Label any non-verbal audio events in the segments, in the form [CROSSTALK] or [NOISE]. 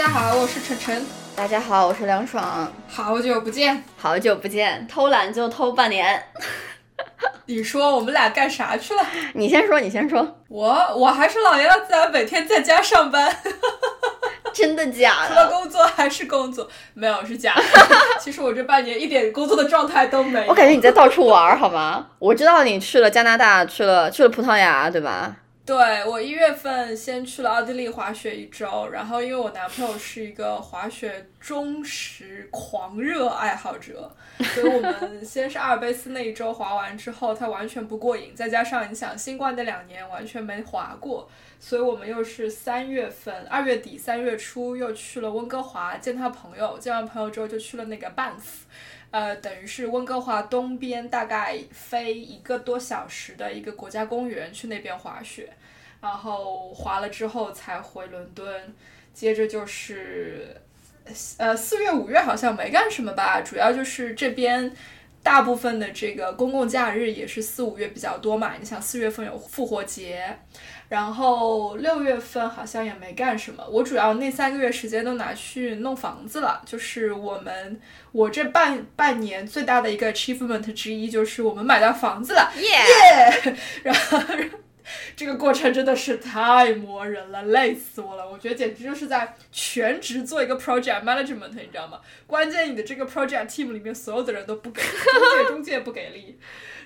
大家好，我是晨晨，大家好，我是梁爽，好久不见。好久不见，偷懒就偷半年。[LAUGHS] 你说我们俩干啥去了？你先说，你先说，我我还是老样子啊，每天在家上班，[LAUGHS] 真的假的除了？工作还是工作，没有是假的。[LAUGHS] 其实我这半年一点工作的状态都没有。我感觉你在到处玩儿，好吗？我知道你去了加拿大，去了去了葡萄牙，对吧？对我一月份先去了奥地利滑雪一周，然后因为我男朋友是一个滑雪忠实狂热爱好者，所以我们先是阿尔卑斯那一周滑完之后，他完全不过瘾，再加上你想新冠那两年完全没滑过，所以我们又是三月份二月底三月初又去了温哥华见他朋友，见完朋友之后就去了那个 Banff。呃，等于是温哥华东边大概飞一个多小时的一个国家公园去那边滑雪，然后滑了之后才回伦敦，接着就是，呃，四月五月好像没干什么吧，主要就是这边。大部分的这个公共假日也是四五月比较多嘛，你想四月份有复活节，然后六月份好像也没干什么。我主要那三个月时间都拿去弄房子了，就是我们我这半半年最大的一个 achievement 之一就是我们买到房子了，耶！[LAUGHS] 然后 [LAUGHS] 这个过程真的是太磨人了，累死我了。我觉得简直就是在全职做一个 project management，你知道吗？关键你的这个 project team 里面所有的人都不给，中介中介不给力，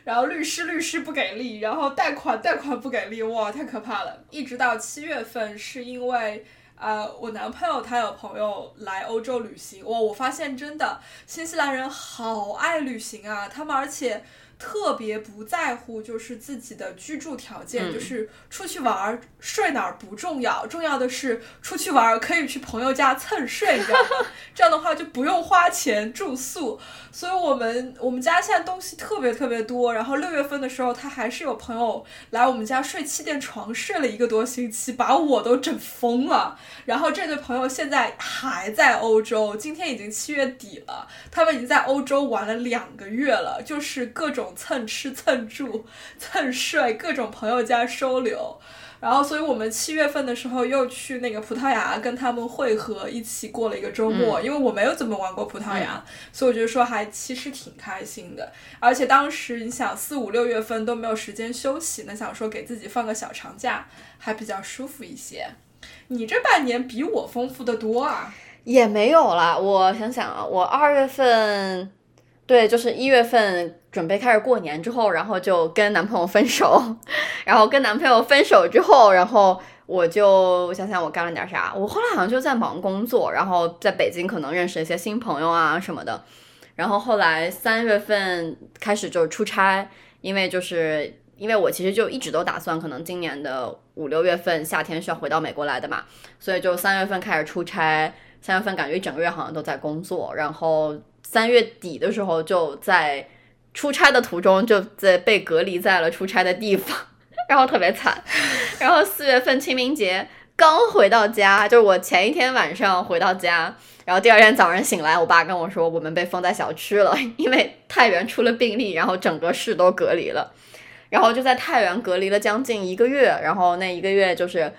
然后律师律师不给力，然后贷款贷款不给力，哇，太可怕了。一直到七月份，是因为。呃，我男朋友他有朋友来欧洲旅行，哇，我发现真的新西兰人好爱旅行啊，他们而且特别不在乎就是自己的居住条件，嗯就是出去玩儿睡哪儿不重要，重要的是出去玩儿可以去朋友家蹭睡，你知道吗？这样的话就不用花钱住宿，所以我们我们家现在东西特别特别多。然后六月份的时候，他还是有朋友来我们家睡气垫床，睡了一个多星期，把我都整疯了。然后这对朋友现在还在欧洲，今天已经七月底了，他们已经在欧洲玩了两个月了，就是各种蹭吃蹭住、蹭睡，各种朋友家收留。然后，所以我们七月份的时候又去那个葡萄牙跟他们会合，一起过了一个周末。因为我没有怎么玩过葡萄牙，所以我觉得说还其实挺开心的。而且当时你想四五六月份都没有时间休息，那想说给自己放个小长假，还比较舒服一些。你这半年比我丰富的多啊！也没有啦。我想想啊，我二月份，对，就是一月份准备开始过年之后，然后就跟男朋友分手，[LAUGHS] 然后跟男朋友分手之后，然后我就想想我干了点啥，我后来好像就在忙工作，然后在北京可能认识一些新朋友啊什么的，然后后来三月份开始就是出差，因为就是。因为我其实就一直都打算，可能今年的五六月份夏天是要回到美国来的嘛，所以就三月份开始出差，三月份感觉一整个月好像都在工作，然后三月底的时候就在出差的途中就在被隔离在了出差的地方，然后特别惨。然后四月份清明节刚回到家，就是我前一天晚上回到家，然后第二天早上醒来，我爸跟我说我们被封在小区了，[LAUGHS] 因为太原出了病例，然后整个市都隔离了。然后就在太原隔离了将近一个月，然后那一个月就是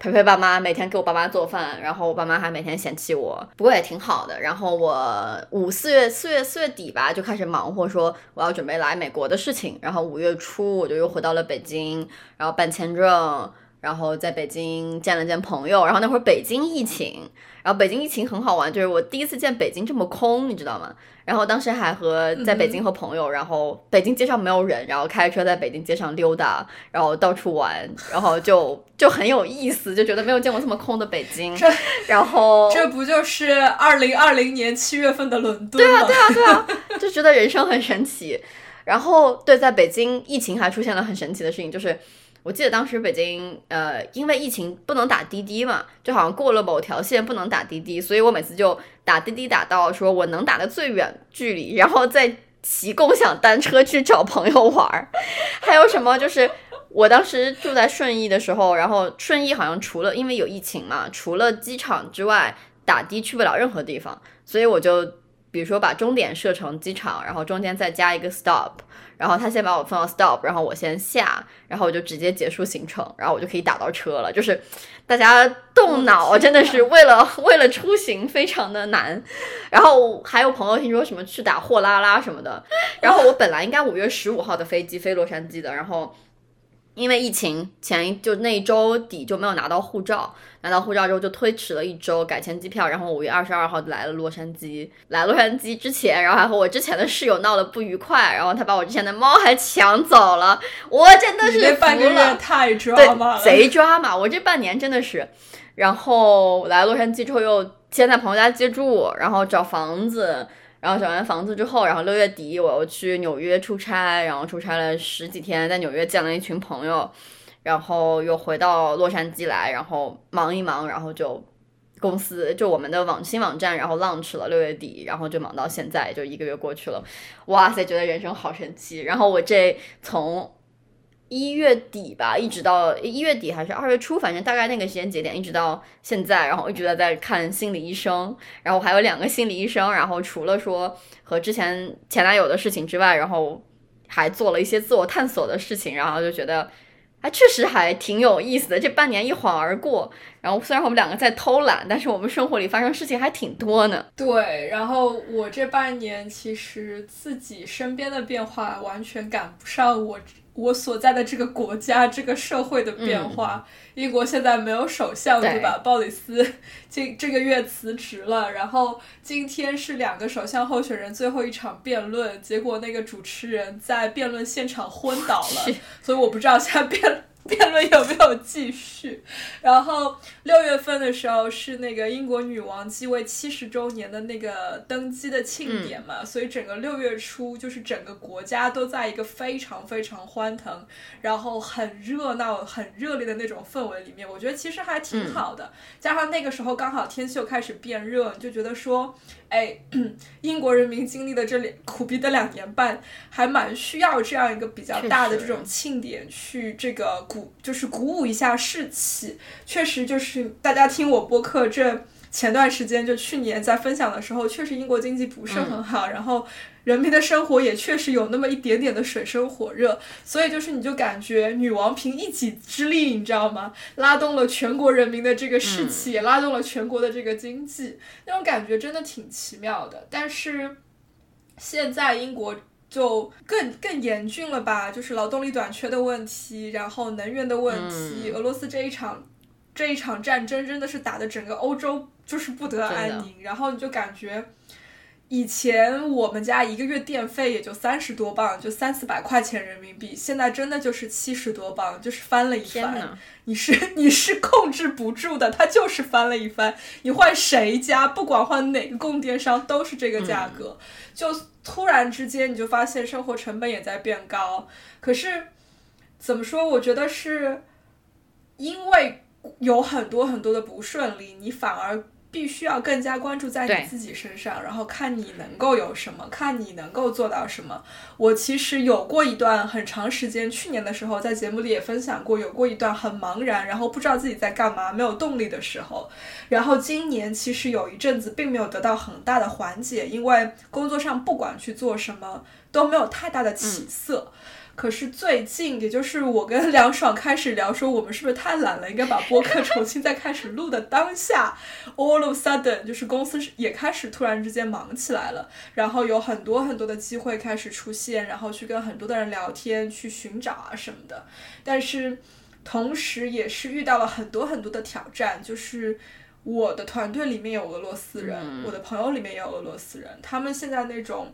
陪陪爸妈，每天给我爸妈做饭，然后我爸妈还每天嫌弃我，不过也挺好的。然后我五四月四月四月底吧就开始忙活，说我要准备来美国的事情，然后五月初我就又回到了北京，然后办签证。然后在北京见了见朋友，然后那会儿北京疫情，然后北京疫情很好玩，就是我第一次见北京这么空，你知道吗？然后当时还和在北京和朋友，然后北京街上没有人，然后开车在北京街上溜达，然后到处玩，然后就就很有意思，就觉得没有见过这么空的北京。[LAUGHS] 然后这不就是二零二零年七月份的伦敦吗？对啊，对啊，对啊，就觉得人生很神奇。然后对，在北京疫情还出现了很神奇的事情，就是我记得当时北京，呃，因为疫情不能打滴滴嘛，就好像过了某条线不能打滴滴，所以我每次就打滴滴打到说我能打的最远距离，然后再骑共享单车去找朋友玩儿。还有什么就是我当时住在顺义的时候，然后顺义好像除了因为有疫情嘛，除了机场之外，打的去不了任何地方，所以我就比如说把终点设成机场，然后中间再加一个 stop。然后他先把我放到 stop，然后我先下，然后我就直接结束行程，然后我就可以打到车了。就是大家动脑真的是为了为了出行非常的难。然后还有朋友听说什么去打货拉拉什么的。然后我本来应该五月十五号的飞机飞洛杉矶的，然后。因为疫情前就那一周底就没有拿到护照，拿到护照之后就推迟了一周，改签机票，然后五月二十二号就来了洛杉矶。来洛杉矶之前，然后还和我之前的室友闹得不愉快，然后他把我之前的猫还抢走了，我真的是服了，太抓马了，贼抓马！我这半年真的是，然后来洛杉矶之后又先在朋友家借住，然后找房子。然后选完房子之后，然后六月底我又去纽约出差，然后出差了十几天，在纽约见了一群朋友，然后又回到洛杉矶来，然后忙一忙，然后就公司就我们的网新网站，然后 launch 了六月底，然后就忙到现在，就一个月过去了，哇塞，觉得人生好神奇。然后我这从。一月底吧，一直到一月底还是二月初，反正大概那个时间节点，一直到现在，然后一直在在看心理医生，然后还有两个心理医生，然后除了说和之前前男友的事情之外，然后还做了一些自我探索的事情，然后就觉得，哎，确实还挺有意思的。这半年一晃而过，然后虽然我们两个在偷懒，但是我们生活里发生事情还挺多呢。对，然后我这半年其实自己身边的变化完全赶不上我。我所在的这个国家，这个社会的变化，英国现在没有首相，对吧？鲍里斯 [LAUGHS] 这这个月辞职了，然后今天是两个首相候选人最后一场辩论，结果那个主持人在辩论现场昏倒了，[LAUGHS] 所以我不知道现在辩。[LAUGHS] 辩论有没有继续？然后六月份的时候是那个英国女王继位七十周年的那个登基的庆典嘛，所以整个六月初就是整个国家都在一个非常非常欢腾，然后很热闹、很热烈的那种氛围里面。我觉得其实还挺好的，加上那个时候刚好天气又开始变热，你就觉得说。哎，[CLEARS THROAT] 英国人民经历的这两苦逼的两年半，还蛮需要这样一个比较大的这种庆典去这个鼓，就是鼓舞一下士气。确实，就是大家听我播客这前段时间，就去年在分享的时候，确实英国经济不是很好，然后。人民的生活也确实有那么一点点的水深火热，所以就是你就感觉女王凭一己之力，你知道吗？拉动了全国人民的这个士气，也拉动了全国的这个经济，那种感觉真的挺奇妙的。但是现在英国就更更严峻了吧？就是劳动力短缺的问题，然后能源的问题，俄罗斯这一场这一场战争真的是打的整个欧洲就是不得安宁，然后你就感觉。以前我们家一个月电费也就三十多磅，就三四百块钱人民币。现在真的就是七十多磅，就是翻了一番。你是 [LAUGHS] 你是控制不住的，它就是翻了一番。你换谁家，不管换哪个供电商，都是这个价格。就突然之间，你就发现生活成本也在变高。可是怎么说？我觉得是因为有很多很多的不顺利，你反而。必须要更加关注在你自己身上，然后看你能够有什么，看你能够做到什么。我其实有过一段很长时间，去年的时候在节目里也分享过，有过一段很茫然，然后不知道自己在干嘛，没有动力的时候。然后今年其实有一阵子并没有得到很大的缓解，因为工作上不管去做什么都没有太大的起色。可是最近，也就是我跟 [LAUGHS] 梁爽开始聊说，我们是不是太懒了，应该把播客重新再开始录的当下，all of sudden，就是公司也开始突然之间忙起来了，然后有很多很多的机会开始出现，然后去跟很多的人聊天，去寻找啊什么的。但是同时也是遇到了很多很多的挑战，就是我的团队里面有俄罗斯人，我的朋友里面也有俄罗斯人，他们现在那种。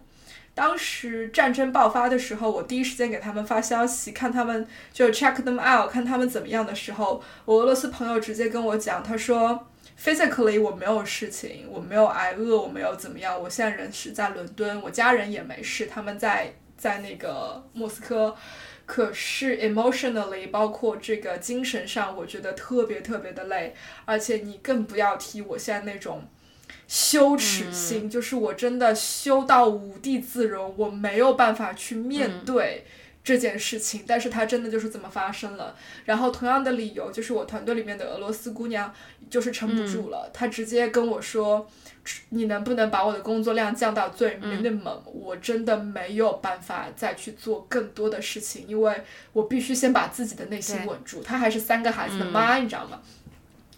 当时战争爆发的时候，我第一时间给他们发消息，看他们就 check them out，看他们怎么样的时候，我俄罗斯朋友直接跟我讲，他说 physically 我没有事情，我没有挨饿，我没有怎么样，我现在人是在伦敦，我家人也没事，他们在在那个莫斯科，可是 emotionally 包括这个精神上，我觉得特别特别的累，而且你更不要提我现在那种羞耻心，就是我真的羞到无地自容，我没有办法去面对。这件事情，但是它真的就是这么发生了。然后同样的理由，就是我团队里面的俄罗斯姑娘就是撑不住了，她直接跟我说：“你能不能把我的工作量降到最 minimum？我真的没有办法再去做更多的事情，因为我必须先把自己的内心稳住。”她还是三个孩子的妈，你知道吗？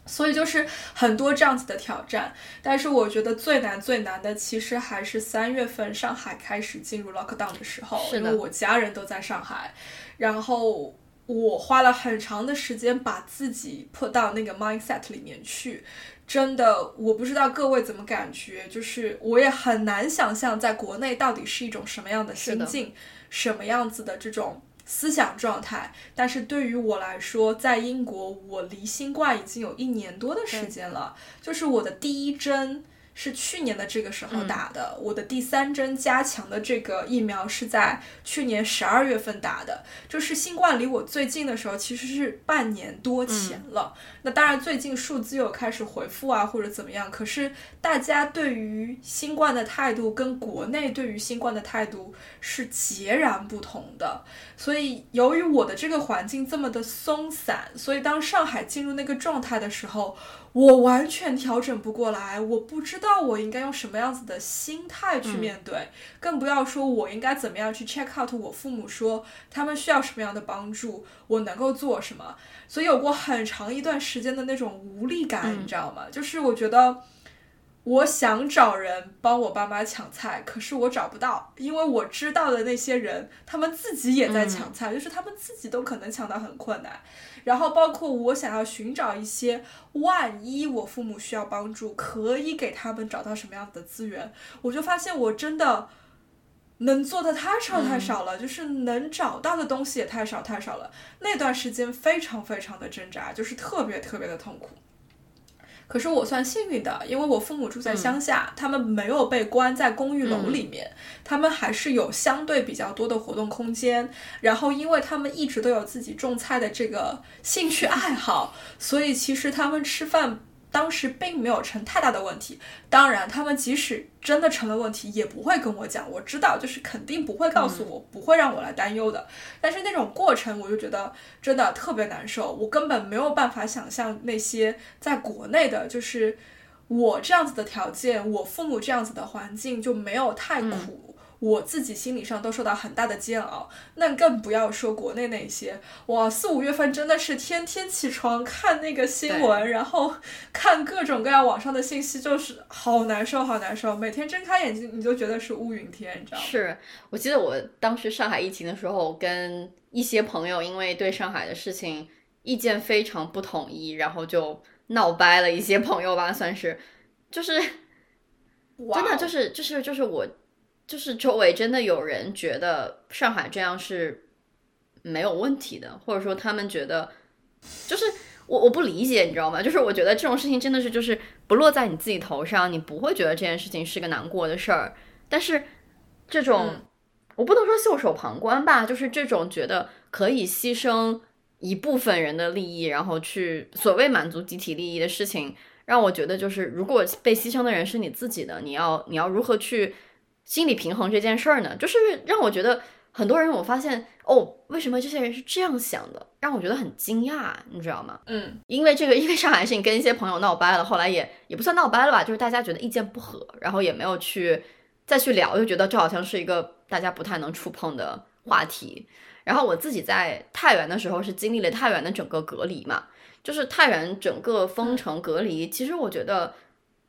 所以就是很多这样子的挑战，但是我觉得最难最难的其实还是三月份上海开始进入 lockdown 的时候，因为我家人都在上海，然后我花了很长的时间把自己 put 到那个 mindset 里面去，真的我不知道各位怎么感觉，就是我也很难想象在国内到底是一种什么样的心境，什么样子的这种。思想状态，但是对于我来说，在英国，我离新冠已经有一年多的时间了，就是我的第一针。是去年的这个时候打的，我的第三针加强的这个疫苗是在去年十二月份打的，就是新冠离我最近的时候其实是半年多前了。那当然最近数字又开始回复啊或者怎么样，可是大家对于新冠的态度跟国内对于新冠的态度是截然不同的。所以由于我的这个环境这么的松散，所以当上海进入那个状态的时候。我完全调整不过来，我不知道我应该用什么样子的心态去面对，更不要说我应该怎么样去 check out 我父母说他们需要什么样的帮助，我能够做什么。所以有过很长一段时间的那种无力感，你知道吗？就是我觉得。我想找人帮我爸妈抢菜，可是我找不到，因为我知道的那些人，他们自己也在抢菜，就是他们自己都可能抢到很困难。然后包括我想要寻找一些，万一我父母需要帮助，可以给他们找到什么样子的资源，我就发现我真的能做的太少太少了，就是能找到的东西也太少太少了。那段时间非常非常的挣扎，就是特别特别的痛苦。可是我算幸运的，因为我父母住在乡下，他们没有被关在公寓楼里面，他们还是有相对比较多的活动空间。然后，因为他们一直都有自己种菜的这个兴趣爱好，所以其实他们吃饭。当时并没有成太大的问题，当然，他们即使真的成了问题，也不会跟我讲。我知道，就是肯定不会告诉我，不会让我来担忧的。但是那种过程，我就觉得真的特别难受。我根本没有办法想象那些在国内的，就是我这样子的条件，我父母这样子的环境就没有太苦。我自己心理上都受到很大的煎熬，那更不要说国内那些哇，四五月份真的是天天起床看那个新闻，然后看各种各样网上的信息，就是好难受，好难受。每天睁开眼睛，你就觉得是乌云天，你知道吗？是我记得我当时上海疫情的时候，跟一些朋友因为对上海的事情意见非常不统一，然后就闹掰了一些朋友吧，算是，就是真的就是就是就是我。就是周围真的有人觉得上海这样是没有问题的，或者说他们觉得，就是我我不理解，你知道吗？就是我觉得这种事情真的是就是不落在你自己头上，你不会觉得这件事情是个难过的事儿。但是这种我不能说袖手旁观吧，就是这种觉得可以牺牲一部分人的利益，然后去所谓满足集体利益的事情，让我觉得就是如果被牺牲的人是你自己的，你要你要如何去？心理平衡这件事儿呢，就是让我觉得很多人，我发现哦，为什么这些人是这样想的，让我觉得很惊讶，你知道吗？嗯，因为这个，因为上海事情跟一些朋友闹掰了，后来也也不算闹掰了吧，就是大家觉得意见不合，然后也没有去再去聊，就觉得这好像是一个大家不太能触碰的话题。然后我自己在太原的时候是经历了太原的整个隔离嘛，就是太原整个封城隔离，其实我觉得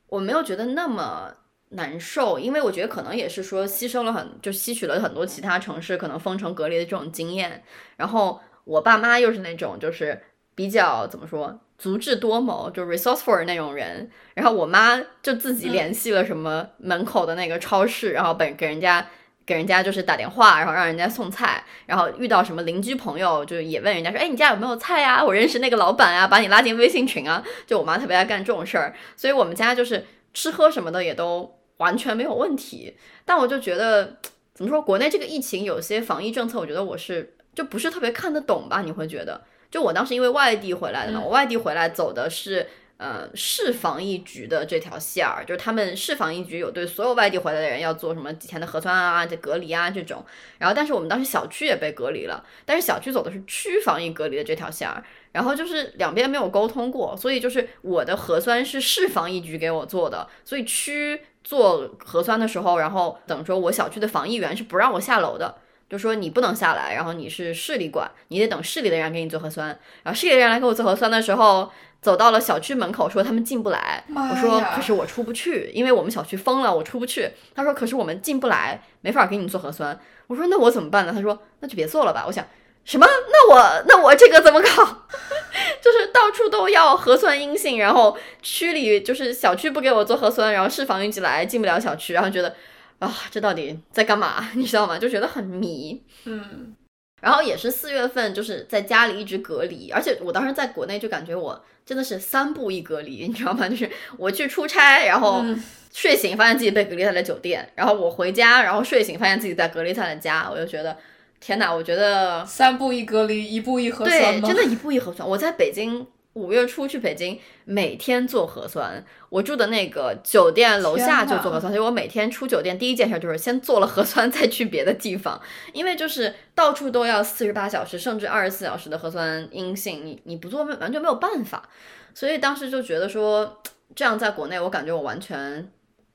我没有觉得那么。难受，因为我觉得可能也是说吸收了很，就吸取了很多其他城市可能封城隔离的这种经验。然后我爸妈又是那种就是比较怎么说，足智多谋，就 resourceful 那种人。然后我妈就自己联系了什么门口的那个超市，然后本给人家给人家就是打电话，然后让人家送菜。然后遇到什么邻居朋友，就也问人家说，哎，你家有没有菜呀？我认识那个老板啊，把你拉进微信群啊。就我妈特别爱干这种事儿，所以我们家就是吃喝什么的也都。完全没有问题，但我就觉得，怎么说，国内这个疫情有些防疫政策，我觉得我是就不是特别看得懂吧？你会觉得，就我当时因为外地回来的嘛，我外地回来走的是。呃，市防疫局的这条线儿，就是他们市防疫局有对所有外地回来的人要做什么几天的核酸啊、这隔离啊这种。然后，但是我们当时小区也被隔离了，但是小区走的是区防疫隔离的这条线儿。然后就是两边没有沟通过，所以就是我的核酸是市防疫局给我做的，所以区做核酸的时候，然后等说我小区的防疫员是不让我下楼的，就说你不能下来，然后你是市里管，你得等市里的人给你做核酸。然后市里的人来给我做核酸的时候。走到了小区门口，说他们进不来。我说可是我出不去，因为我们小区封了，我出不去。他说可是我们进不来，没法给你做核酸。我说那我怎么办呢？他说那就别做了吧。我想什么？那我那我这个怎么搞？[LAUGHS] 就是到处都要核酸阴性，然后区里就是小区不给我做核酸，然后市防疫局来进不了小区，然后觉得啊这到底在干嘛？[LAUGHS] 你知道吗？就觉得很迷。嗯。然后也是四月份，就是在家里一直隔离，而且我当时在国内就感觉我真的是三步一隔离，你知道吗？就是我去出差，然后睡醒发现自己被隔离在了酒店，然后我回家，然后睡醒发现自己在隔离在了家，我就觉得天哪！我觉得三步一隔离，一步一核酸对，真的一步一核酸。我在北京。五月初去北京，每天做核酸。我住的那个酒店楼下就做核酸，所以我每天出酒店第一件事就是先做了核酸，再去别的地方。因为就是到处都要四十八小时，甚至二十四小时的核酸阴性，你你不做完全没有办法。所以当时就觉得说，这样在国内我感觉我完全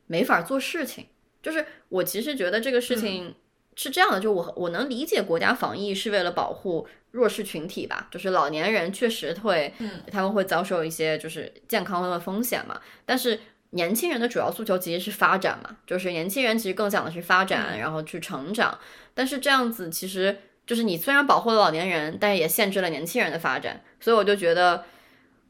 没法做事情。就是我其实觉得这个事情是这样的，就我我能理解国家防疫是为了保护。弱势群体吧，就是老年人确实会，嗯他们会遭受一些就是健康的风险嘛。但是年轻人的主要诉求其实是发展嘛，就是年轻人其实更想的是发展，然后去成长。但是这样子其实就是你虽然保护了老年人，但是也限制了年轻人的发展。所以我就觉得，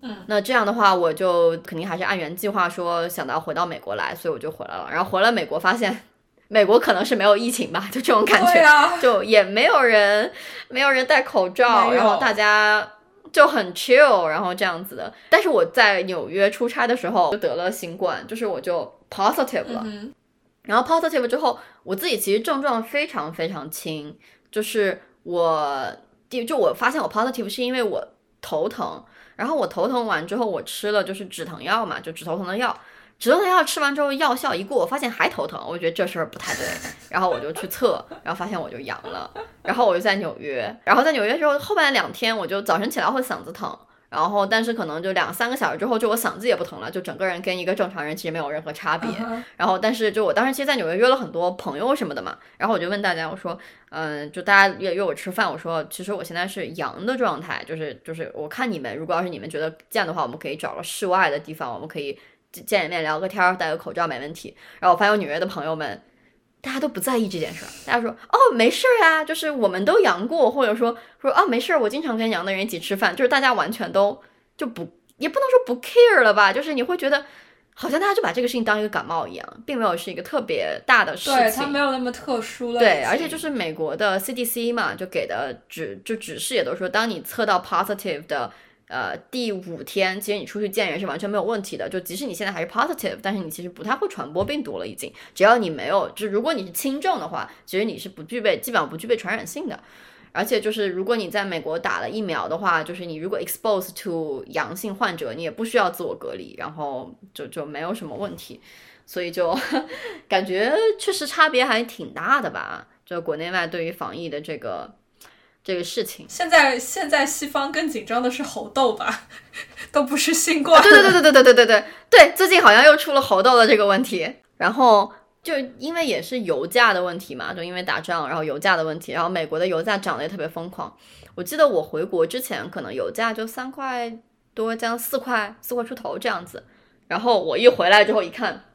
嗯，那这样的话，我就肯定还是按原计划说想到回到美国来，所以我就回来了。然后回了美国发现。美国可能是没有疫情吧，[LAUGHS] 就这种感觉，就也没有人，没有人戴口罩，然后大家就很 chill，然后这样子的。但是我在纽约出差的时候就得了新冠，就是我就 positive 了，然后 positive 之后，我自己其实症状非常非常轻，就是我第就我发现我 positive 是因为我头疼，然后我头疼完之后我吃了就是止疼药嘛，就止头疼的药。止痛药吃完之后，药效一过，我发现还头疼，我觉得这事儿不太对，然后我就去测，然后发现我就阳了，然后我就在纽约，然后在纽约之后后半两天，我就早晨起来会嗓子疼，然后但是可能就两三个小时之后，就我嗓子也不疼了，就整个人跟一个正常人其实没有任何差别。然后但是就我当时其实，在纽约约了很多朋友什么的嘛，然后我就问大家，我说，嗯，就大家约约我吃饭，我说其实我现在是阳的状态，就是就是我看你们，如果要是你们觉得见的话，我们可以找个室外的地方，我们可以。见一面聊个天儿，戴个口罩没问题。然后我发现我纽约的朋友们，大家都不在意这件事儿。大家说哦，没事儿呀，就是我们都阳过，或者说说啊，没事儿，我经常跟阳的人一起吃饭。就是大家完全都就不，也不能说不 care 了吧，就是你会觉得好像大家就把这个事情当一个感冒一样，并没有是一个特别大的事情。对，它没有那么特殊了。对，而且就是美国的 CDC 嘛，就给的指就指示也都说，当你测到 positive 的。呃，第五天，其实你出去见人是完全没有问题的。就即使你现在还是 positive，但是你其实不太会传播病毒了。已经，只要你没有，就如果你是轻症的话，其实你是不具备，基本上不具备传染性的。而且就是如果你在美国打了疫苗的话，就是你如果 expose to 阳性患者，你也不需要自我隔离，然后就就没有什么问题。所以就 [LAUGHS] 感觉确实差别还挺大的吧？就国内外对于防疫的这个。这个事情，现在现在西方更紧张的是猴痘吧，都不是新冠。对对对对对对对对对对，最近好像又出了猴痘的这个问题。然后就因为也是油价的问题嘛，就因为打仗，然后油价的问题，然后美国的油价涨得也特别疯狂。我记得我回国之前，可能油价就三块多，将四块四块出头这样子。然后我一回来之后一看，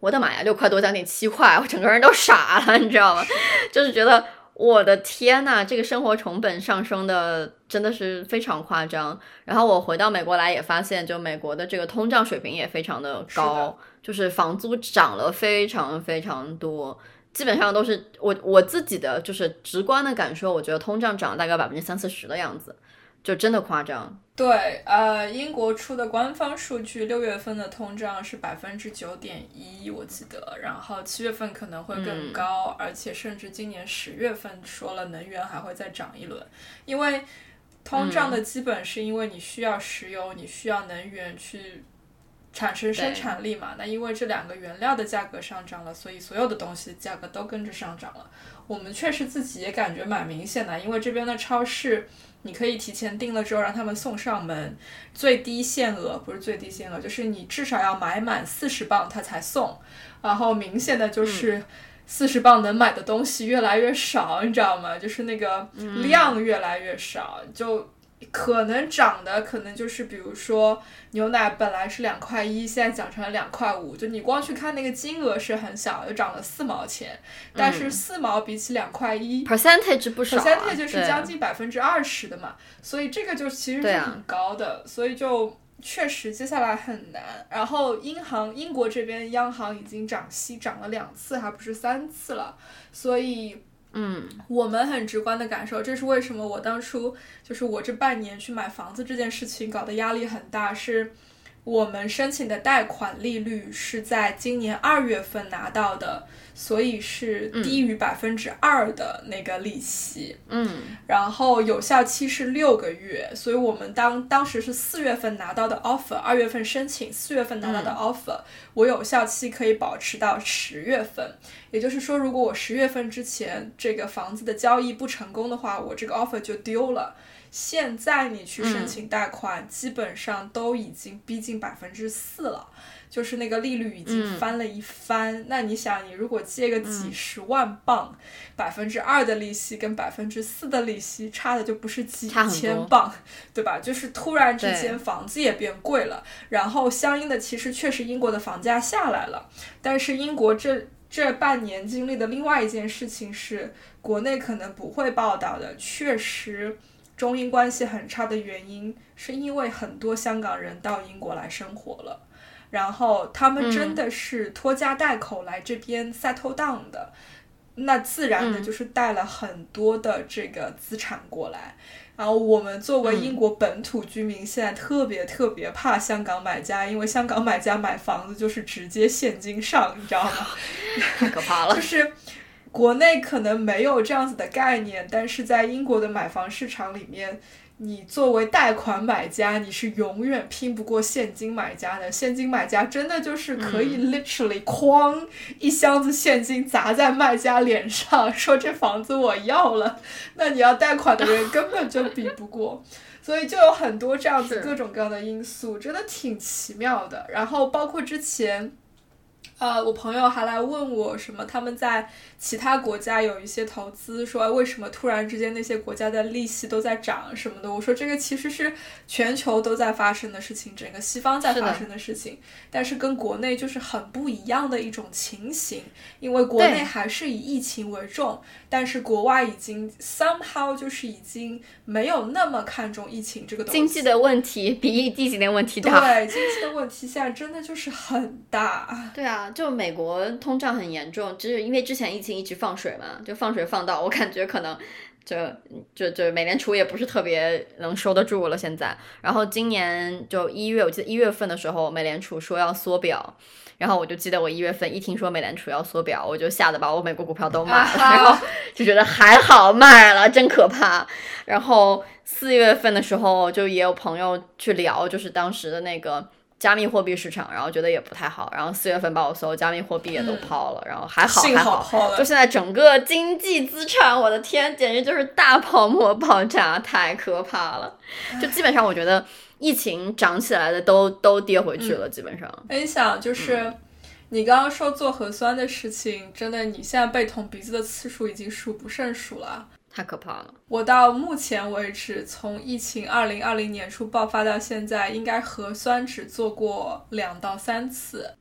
我的妈呀，六块多将近七块，我整个人都傻了，你知道吗？就是觉得。我的天呐，这个生活成本上升的真的是非常夸张。然后我回到美国来也发现，就美国的这个通胀水平也非常的高，就是房租涨了非常非常多，基本上都是我我自己的就是直观的感受，我觉得通胀涨了大概百分之三四十的样子。就真的夸张。对，呃，英国出的官方数据，六月份的通胀是百分之九点一，我记得，然后七月份可能会更高，而且甚至今年十月份说了能源还会再涨一轮，因为通胀的基本是因为你需要石油，你需要能源去产生生产力嘛，那因为这两个原料的价格上涨了，所以所有的东西价格都跟着上涨了。我们确实自己也感觉蛮明显的，因为这边的超市。你可以提前订了之后让他们送上门，最低限额不是最低限额，就是你至少要买满四十磅他才送。然后明显的就是四十磅能买的东西越来越少，你知道吗？就是那个量越来越少，就。可能涨的可能就是比如说牛奶本来是两块一，现在涨成了两块五，就你光去看那个金额是很小，就涨了四毛钱，但是四毛比起两块一，percentage 不少，percentage 是将近百分之二十的嘛，所以这个就其实是很高的，所以就确实接下来很难。然后英行英国这边央行已经涨息涨了两次，还不是三次了，所以。嗯，我们很直观的感受，这是为什么我当初就是我这半年去买房子这件事情搞得压力很大，是我们申请的贷款利率是在今年二月份拿到的。所以是低于百分之二的那个利息，嗯，然后有效期是六个月，所以我们当当时是四月份拿到的 offer，二月份申请，四月份拿到的 offer，我有效期可以保持到十月份，也就是说，如果我十月份之前这个房子的交易不成功的话，我这个 offer 就丢了。现在你去申请贷款，基本上都已经逼近百分之四了。就是那个利率已经翻了一番，那你想，你如果借个几十万镑，百分之二的利息跟百分之四的利息差的就不是几千镑，对吧？就是突然之间房子也变贵了，然后相应的其实确实英国的房价下来了，但是英国这这半年经历的另外一件事情是，国内可能不会报道的，确实中英关系很差的原因是因为很多香港人到英国来生活了。然后他们真的是拖家带口来这边 settle down 的，那自然的就是带了很多的这个资产过来。然后我们作为英国本土居民，现在特别特别怕香港买家，因为香港买家买房子就是直接现金上，你知道吗？[LAUGHS] 太可怕了。就是国内可能没有这样子的概念，但是在英国的买房市场里面。你作为贷款买家，你是永远拼不过现金买家的。现金买家真的就是可以 literally 哐一箱子现金砸在卖家脸上，说这房子我要了。[LAUGHS] 那你要贷款的人根本就比不过，所以就有很多这样子各种各样的因素，真的挺奇妙的。然后包括之前。呃，我朋友还来问我什么？他们在其他国家有一些投资，说为什么突然之间那些国家的利息都在涨什么的？我说这个其实是全球都在发生的事情，整个西方在发生的事情，但是跟国内就是很不一样的一种情形，因为国内还是以疫情为重，但是国外已经 somehow 就是已经没有那么看重疫情这个东西。经济的问题比疫情的问题大。对，经济的问题现在真的就是很大。对啊。就美国通胀很严重，就是因为之前疫情一直放水嘛，就放水放到我感觉可能就就就美联储也不是特别能收得住了现在。然后今年就一月，我记得一月份的时候，美联储说要缩表，然后我就记得我一月份一听说美联储要缩表，我就吓得把我美国股票都卖了，[LAUGHS] 然后就觉得还好卖了，真可怕。然后四月份的时候，就也有朋友去聊，就是当时的那个。加密货币市场，然后觉得也不太好，然后四月份把我所有加密货币也都抛了，然后还好还好，就现在整个经济资产，我的天，简直就是大泡沫爆炸，太可怕了。就基本上我觉得疫情涨起来的都都跌回去了，基本上。你想，就是你刚刚说做核酸的事情，真的，你现在被捅鼻子的次数已经数不胜数了。太可怕了！我到目前为止，从疫情二零二零年初爆发到现在，应该核酸只做过两到三次。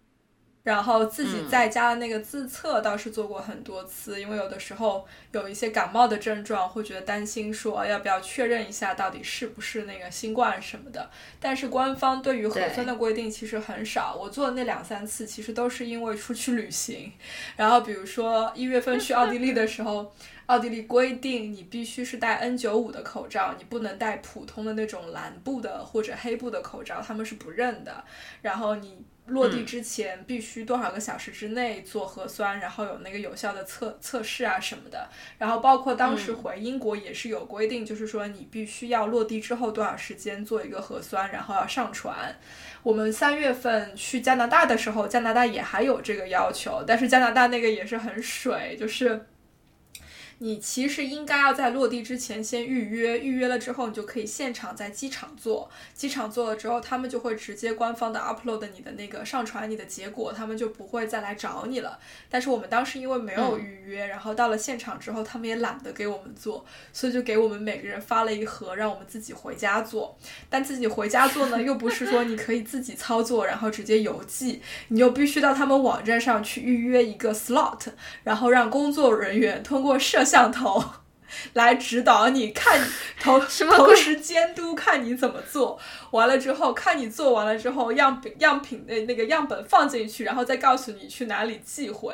然后自己在家的那个自测倒是做过很多次，因为有的时候有一些感冒的症状，会觉得担心，说要不要确认一下到底是不是那个新冠什么的。但是官方对于核酸的规定其实很少。我做的那两三次，其实都是因为出去旅行。然后比如说一月份去奥地利的时候。奥地利规定你必须是戴 N95 的口罩，你不能戴普通的那种蓝布的或者黑布的口罩，他们是不认的。然后你。落地之前必须多少个小时之内做核酸，然后有那个有效的测测试啊什么的。然后包括当时回英国也是有规定，就是说你必须要落地之后多少时间做一个核酸，然后要上传。我们三月份去加拿大的时候，加拿大也还有这个要求，但是加拿大那个也是很水，就是。你其实应该要在落地之前先预约，预约了之后你就可以现场在机场做。机场做了之后，他们就会直接官方的 upload 你的那个上传你的结果，他们就不会再来找你了。但是我们当时因为没有预约，然后到了现场之后，他们也懒得给我们做，所以就给我们每个人发了一盒，让我们自己回家做。但自己回家做呢，又不是说你可以自己操作，然后直接邮寄，你又必须到他们网站上去预约一个 slot，然后让工作人员通过摄。摄像头 [LAUGHS] 来指导你看 [LAUGHS] 同同时监督看你怎么做，完了之后看你做完了之后样样品的那个样本放进去，然后再告诉你去哪里寄回。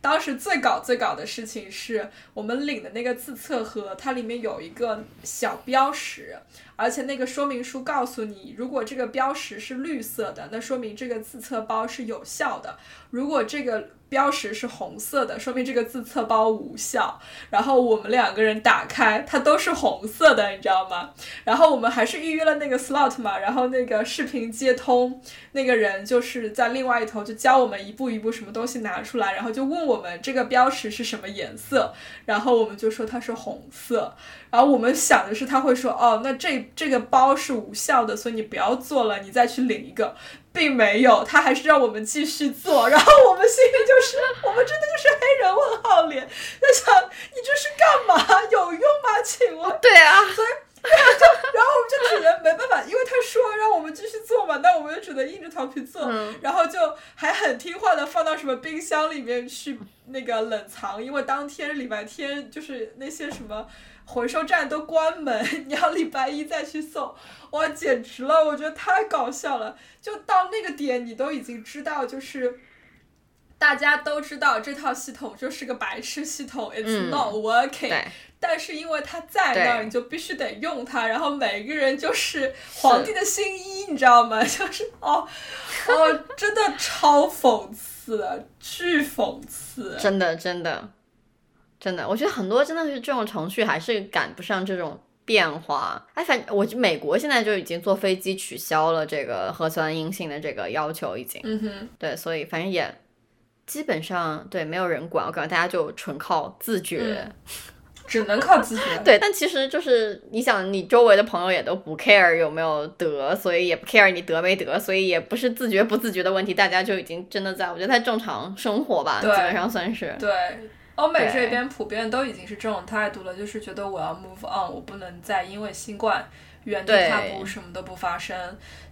当时最搞最搞的事情是我们领的那个自测盒，它里面有一个小标识，而且那个说明书告诉你，如果这个标识是绿色的，那说明这个自测包是有效的；如果这个标识是红色的，说明这个自测包无效。然后我们两个人打开，它都是红色的，你知道吗？然后我们还是预约了那个 slot 嘛，然后那个视频接通，那个人就是在另外一头就教我们一步一步什么东西拿出来，然后就问我们这个标识是什么颜色，然后我们就说它是红色。然后我们想的是他会说哦，那这这个包是无效的，所以你不要做了，你再去领一个。并没有，他还是让我们继续做，然后我们心里就是，[LAUGHS] 我们真的就是黑人问号脸，在想你这是干嘛？有用吗？请问？对啊，所以就，[LAUGHS] 然后我们就只能没办法，因为他说让我们继续做嘛，那我们就只能硬着头皮做，然后就还很听话的放到什么冰箱里面去那个冷藏，因为当天礼拜天就是那些什么。回收站都关门，[LAUGHS] 你要礼拜一再去送，哇，简直了！我觉得太搞笑了。就到那个点，你都已经知道，就是大家都知道这套系统就是个白痴系统，it's not working。但是因为它在那儿，你就必须得用它。然后每个人就是皇帝的新衣，你知道吗？[LAUGHS] 就是哦哦，真的超讽刺，巨讽刺，真的真的。真的，我觉得很多真的是这种程序还是赶不上这种变化。哎，反正我美国现在就已经坐飞机取消了这个核酸阴性的这个要求，已经。嗯哼。对，所以反正也基本上对没有人管，我感觉大家就纯靠自觉，只能靠自觉。对，但其实就是你想，你周围的朋友也都不 care 有没有得，所以也不 care 你得没得，所以也不是自觉不自觉的问题，大家就已经真的在我觉得在正常生活吧，基本上算是。对。欧美这边普遍都已经是这种态度了，就是觉得我要 move on，我不能再因为新冠原地踏步，什么都不发生。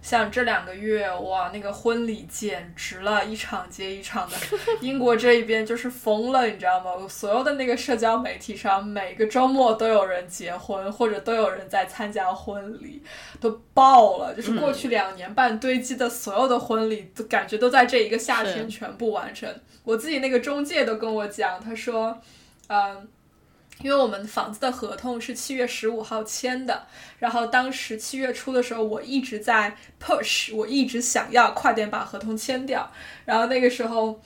像这两个月，哇，那个婚礼简直了，一场接一场的。[LAUGHS] 英国这一边就是疯了，你知道吗？所有的那个社交媒体上，每个周末都有人结婚，或者都有人在参加婚礼，都爆了。就是过去两年半堆积的所有的婚礼，都感觉都在这一个夏天全部完成。我自己那个中介都跟我讲，他说，嗯。因为我们房子的合同是七月十五号签的，然后当时七月初的时候，我一直在 push，我一直想要快点把合同签掉。然后那个时候，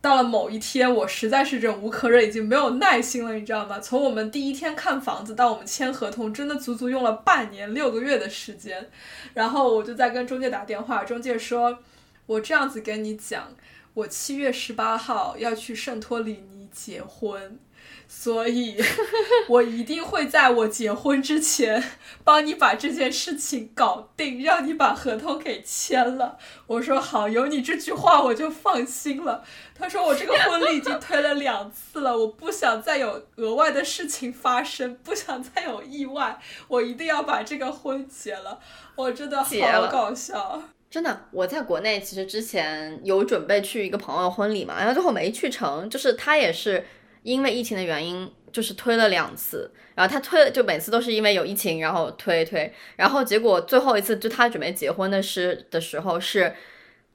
到了某一天，我实在是忍无可忍，已经没有耐心了，你知道吗？从我们第一天看房子到我们签合同，真的足足用了半年六个月的时间。然后我就在跟中介打电话，中介说：“我这样子跟你讲，我七月十八号要去圣托里尼结婚。”所以，我一定会在我结婚之前帮你把这件事情搞定，让你把合同给签了。我说好，有你这句话我就放心了。他说我这个婚礼已经推了两次了，我不想再有额外的事情发生，不想再有意外，我一定要把这个婚结了。我真的好搞笑，真的。我在国内其实之前有准备去一个朋友婚礼嘛，然后最后没去成，就是他也是。因为疫情的原因，就是推了两次，然后他推就每次都是因为有疫情，然后推推，然后结果最后一次就他准备结婚的是的时候，是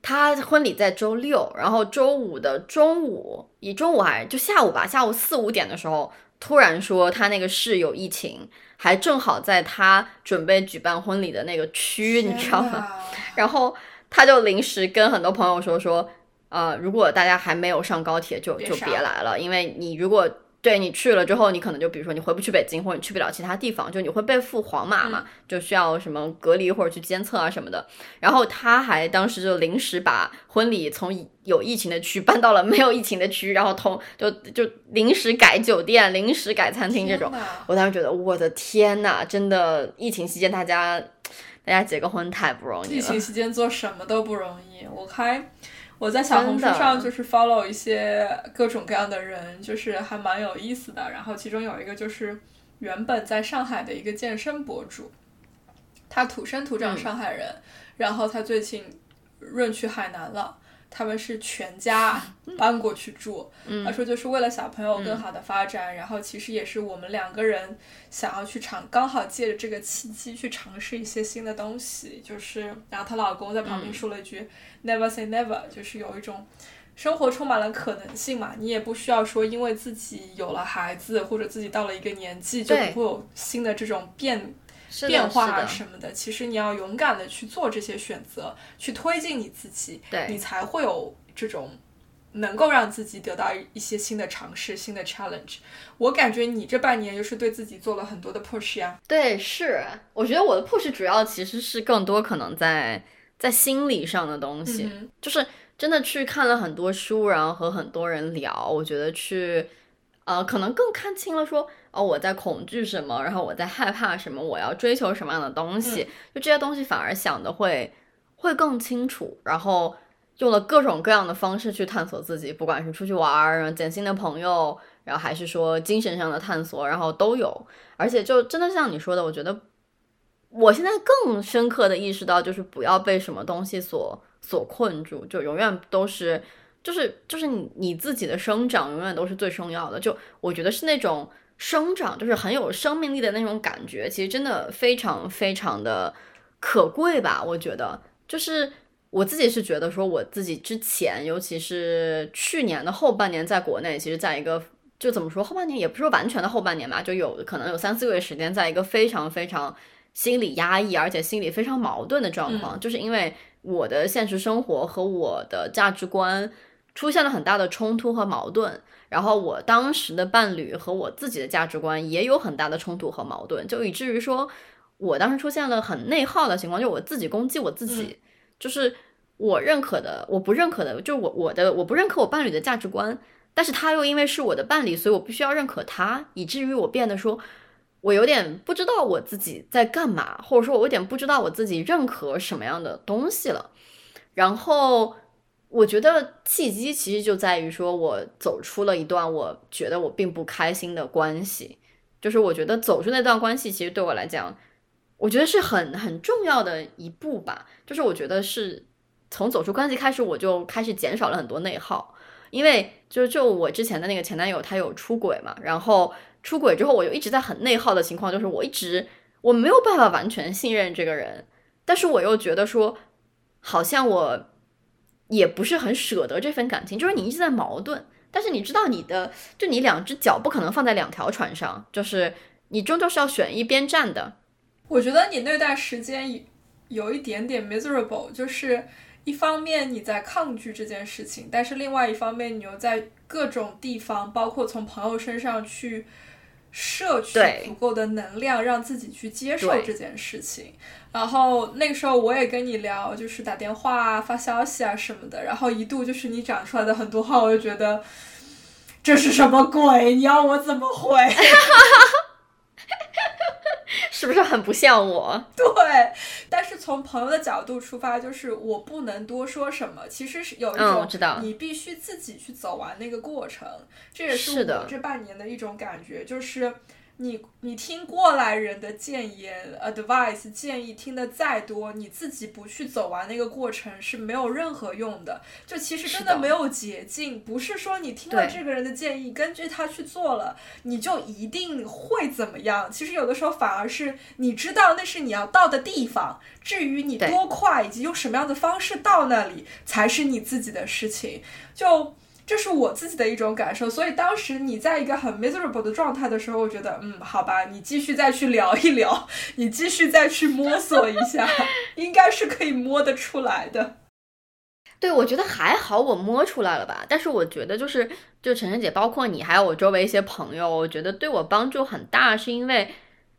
他婚礼在周六，然后周五的中午，以中午还就下午吧，下午四五点的时候突然说他那个市有疫情，还正好在他准备举办婚礼的那个区，你知道吗？然后他就临时跟很多朋友说说，呃，如果大家还没有上高铁就，就别来了，因为你如果对你去了之后，你可能就比如说你回不去北京，或者你去不了其他地方，就你会被付黄码嘛，就需要什么隔离或者去监测啊什么的。然后他还当时就临时把婚礼从有疫情的区搬到了没有疫情的区，然后同就就临时改酒店、临时改餐厅这种。我当时觉得我的天呐，真的疫情期间大家大家结个婚太不容易了。疫情期间做什么都不容易。我还我在小红书上就是 follow 一些各种各样的人，就是还蛮有意思的。然后其中有一个就是原本在上海的一个健身博主，他土生土长上海人，然后他最近润去海南了。他们是全家 [LAUGHS] 搬过去住，他说就是为了小朋友更好的发展，然后其实也是我们两个人想要去尝，刚好借着这个契机去尝试一些新的东西，就是，然后她老公在旁边说了一句、never say never，就是有一种生活充满了可能性嘛，你也不需要说因为自己有了孩子或者自己到了一个年纪就不会有新的这种变变化什么的，其实你要勇敢的去做这些选择，去推进你自己，对。你才会有这种能够让自己得到一些新的尝试、新的 challenge。我感觉你这半年就是对自己做了很多的 push 呀、对，是，我觉得我的 push 主要其实是更多可能在在心理上的东西，嗯就是真的去看了很多书，然后和很多人聊，我觉得去，呃，可能更看清了说，哦，我在恐惧什么，然后我在害怕什么，我要追求什么样的东西，就这些东西反而想的会会更清楚，然后用了各种各样的方式去探索自己，不管是出去玩儿，然后见新的朋友，然后还是说精神上的探索，然后都有，而且就真的像你说的，我觉得我现在更深刻的意识到，就是不要被什么东西所所困住，就永远都是，就是就是你你自己的生长永远都是最重要的。就我觉得是那种生长，就是很有生命力的那种感觉，其实真的非常非常的可贵吧。我觉得就是。我自己是觉得说，我自己之前，尤其是去年的后半年，在国内，其实在一个就怎么说，后半年也不是说完全的后半年吧，就有可能有三四个月时间，在一个非常非常心理压抑，而且心理非常矛盾的状况，就是因为我的现实生活和我的价值观出现了很大的冲突和矛盾，然后我当时的伴侣和我自己的价值观也有很大的冲突和矛盾，就以至于说我当时出现了很内耗的情况，就我自己攻击我自己，就是我认可的，我不认可的，就我我的我不认可我伴侣的价值观，但是他又因为是我的伴侣，所以我必须要认可他，以至于我变得说，我有点不知道我自己在干嘛，或者说我有点不知道我自己认可什么样的东西了。然后我觉得契机其实就在于说我走出了一段我觉得我并不开心的关系，就是我觉得走出那段关系，其实对我来讲，我觉得是很很重要的一步吧。就是我觉得是从走出关系开始，我就开始减少了很多内耗。因为就就我之前的那个前男友，他有出轨嘛，然后出轨之后，我就一直在很内耗的情况，就是我一直我没有办法完全信任这个人，但是我又觉得说，好像我也不是很舍得这份感情，就是你一直在矛盾，但是你知道你的，就你两只脚不可能放在两条船上，就是你终究是要选一边站的。我觉得你那段时间有一点点 miserable，就是一方面你在抗拒这件事情，但是另外一方面你又在各种地方，包括从朋友身上去摄取足够的能量，让自己去接受这件事情。然后那个时候我也跟你聊，就是打电话啊、发消息啊什么的，然后一度就是你讲出来的很多话，我就觉得。这是什么鬼？你要我怎么回？[LAUGHS] [LAUGHS] 是不是很不像我？对，但是从朋友的角度出发，就是我不能多说什么。其实是有一嗯种，我知道你必须自己去走完那个过程。这也是我这半年的一种感觉，就是你你听过来人的建言、advice 建议听的再多，你自己不去走完那个过程是没有任何用的。就其实真的的没有捷径，不是说你听了这个人的建议，根据他去做了，你就一定会怎么样。其实有的时候反而是你知道那是你要到的地方，至于你多快以及用什么样的方式到那里，才是你自己的事情。就这是我自己的一种感受。所以当时你在一个很 miserable 的状态的时候，我觉得，嗯，好吧，你继续再去聊一聊，你继续再去摸索一下，应该是可以摸得出来的。[LAUGHS] 对，我觉得还好，我摸出来了吧。但是我觉得就是，就晨晨姐，包括你，还有我周围一些朋友，我觉得对我帮助很大，是因为，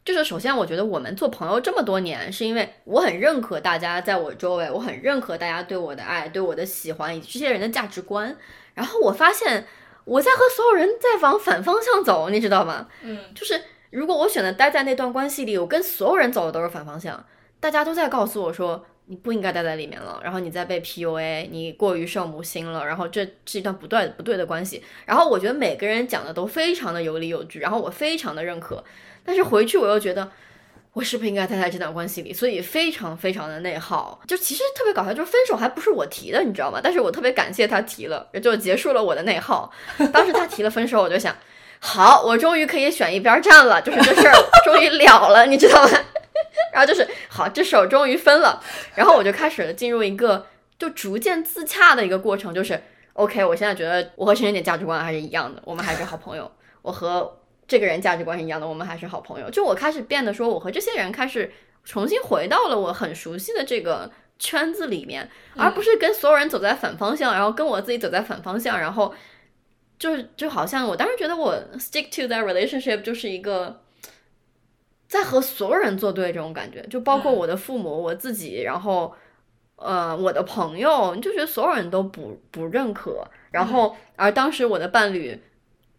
就是首先，我觉得我们做朋友这么多年，是因为我很认可大家在我周围，我很认可大家对我的爱、对我的喜欢以及这些人的价值观。然后我发现我在和所有人在往反方向走，你知道吗？嗯，就是如果我选择待在那段关系里，我跟所有人走的都是反方向，大家都在告诉我说。你不应该待在里面了，然后你在被 PUA，你过于圣母心了，然后这是一段不对不对的关系。然后我觉得每个人讲的都非常的有理有据，然后我非常的认可。但是回去我又觉得，我是不是应该待在这段关系里？所以非常非常的内耗。就其实特别搞笑，就是分手还不是我提的，你知道吗？但是我特别感谢他提了，就结束了我的内耗。当时他提了分手，我就想，好，我终于可以选一边站了，就是这事儿终于了了，你知道吗？[LAUGHS] 然后就是好，这手终于分了，然后我就开始进入一个就逐渐自洽的一个过程，就是 OK，我现在觉得我和陈晨姐价值观还是一样的，我们还是好朋友。我和这个人价值观是一样的，我们还是好朋友。就我开始变得说，我和这些人开始重新回到了我很熟悉的这个圈子里面，而不是跟所有人走在反方向，然后跟我自己走在反方向，然后就是就好像我当时觉得我 stick to that relationship 就是一个。在和所有人作对这种感觉，就包括我的父母、我自己，然后，呃，我的朋友，你就觉得所有人都不不认可。然后，而当时我的伴侣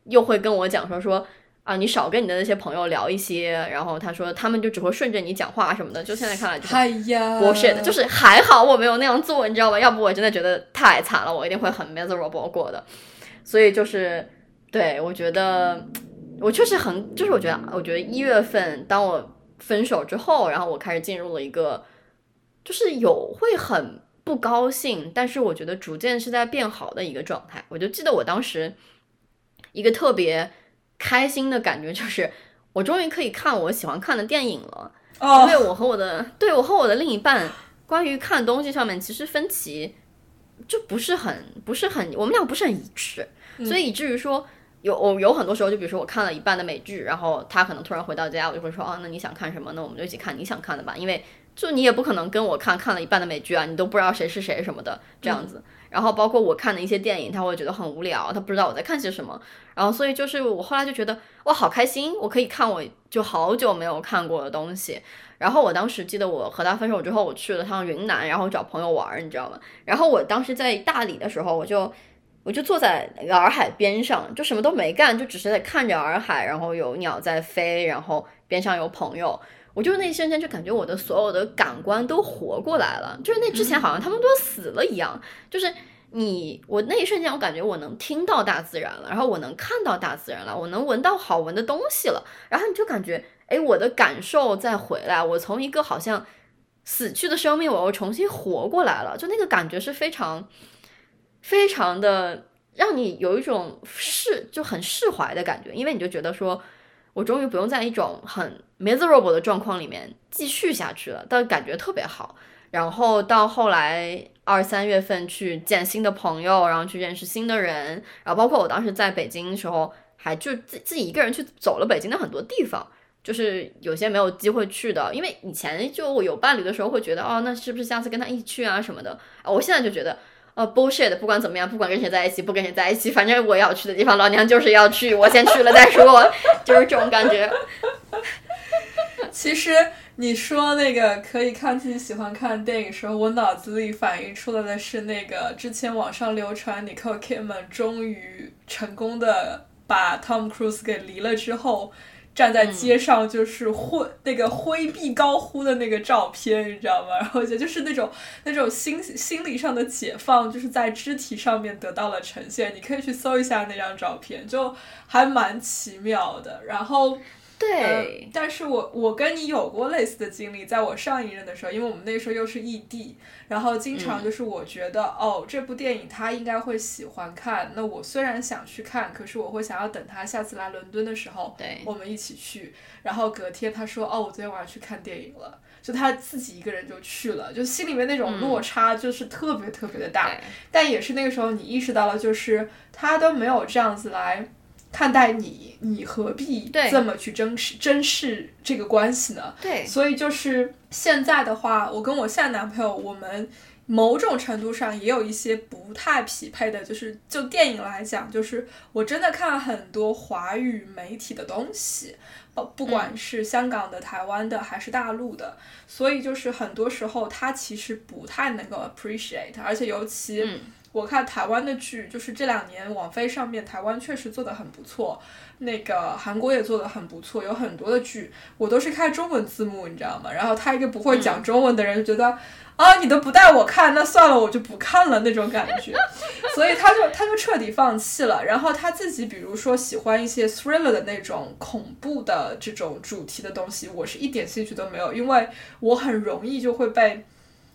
又会跟我讲说说啊，你少跟你的那些朋友聊一些。然后他说他们就只会顺着你讲话什么的。就现在看来就是 bullshit，就是还好我没有那样做，你知道吗？要不我真的觉得太惨了，我一定会很 miserable 过的。所以就是，对我觉得。我确实很，就是我觉得，我觉得一月份当我分手之后，然后我开始进入了一个，就是有会很不高兴，但是我觉得逐渐是在变好的一个状态。我就记得我当时一个特别开心的感觉，就是我终于可以看我喜欢看的电影了。因为我和我的，对我和我的另一半关于看东西上面其实分歧就不是很不是很，我们俩不是很一致，所以以至于说。有我有很多时候，就比如说我看了一半的美剧，然后他可能突然回到家，我就会说，哦，那你想看什么？那我们就一起看你想看的吧。因为就你也不可能跟我看看了一半的美剧啊，你都不知道谁是谁什么的这样子。然后包括我看的一些电影，他会觉得很无聊，他不知道我在看些什么。然后所以就是我后来就觉得哇，好开心，我可以看我就好久没有看过的东西。然后我当时记得我和他分手之后，我去了趟云南，然后找朋友玩，你知道吗？然后我当时在大理的时候，我就。我就坐在洱海边上，就什么都没干，就只是在看着洱海，然后有鸟在飞，然后边上有朋友。我就那一瞬间就感觉我的所有的感官都活过来了，就是那之前好像他们都死了一样。就是你，我那一瞬间我感觉我能听到大自然了，然后我能看到大自然了，我能闻到好闻的东西了，然后你就感觉，哎，我的感受再回来，我从一个好像死去的生命，我又重新活过来了，就那个感觉是非常。非常的让你有一种释就很释怀的感觉，因为你就觉得说，我终于不用在一种很 miserable 的状况里面继续下去了，但感觉特别好。然后到后来二三月份去见新的朋友，然后去认识新的人，然后包括我当时在北京的时候，还就自自己一个人去走了北京的很多地方，就是有些没有机会去的，因为以前就有伴侣的时候会觉得，哦，那是不是下次跟他一起去啊什么的？我现在就觉得。呃，bullshit！不管怎么样，不管跟谁在一起，不跟谁在一起，反正我要去的地方，老娘就是要去，我先去了再说，[LAUGHS] 就是这种感觉。[LAUGHS] 其实你说那个可以看自己喜欢看电影时候，我脑子里反映出来的是那个之前网上流传 Nicole Kidman 终于成功的把 Tom Cruise 给离了之后。站在街上就是挥那个挥臂高呼的那个照片，你知道吗？然后我觉得就是那种那种心心理上的解放，就是在肢体上面得到了呈现。你可以去搜一下那张照片，就还蛮奇妙的。然后。对，但是我我跟你有过类似的经历，在我上一任的时候，因为我们那时候又是异地，然后经常就是我觉得哦，这部电影他应该会喜欢看，那我虽然想去看，可是我会想要等他下次来伦敦的时候，对，我们一起去。然后隔天他说哦，我昨天晚上去看电影了，就他自己一个人就去了，就心里面那种落差就是特别特别的大。对但也是那个时候你意识到了，就是他都没有这样子来看待你，你何必这么去珍视珍视这个关系呢？对，所以就是现在的话，我跟我现在男朋友，我们某种程度上也有一些不太匹配的，就是就电影来讲，就是我真的看了很多华语媒体的东西，不不管是香港的、台湾的还是大陆的，所以就是很多时候他其实不太能够 appreciate，而且尤其。嗯我看台湾的剧，就是这两年网飞上面台湾确实做的很不错，那个韩国也做的很不错，有很多的剧我都是看中文字幕，你知道吗？然后他一个不会讲中文的人就觉得、啊，你都不带我看，那算了，我就不看了那种感觉，[LAUGHS] 所以他就他就彻底放弃了。然后他自己比如说喜欢一些 thriller 的那种恐怖的这种主题的东西，我是一点兴趣都没有，因为我很容易就会被。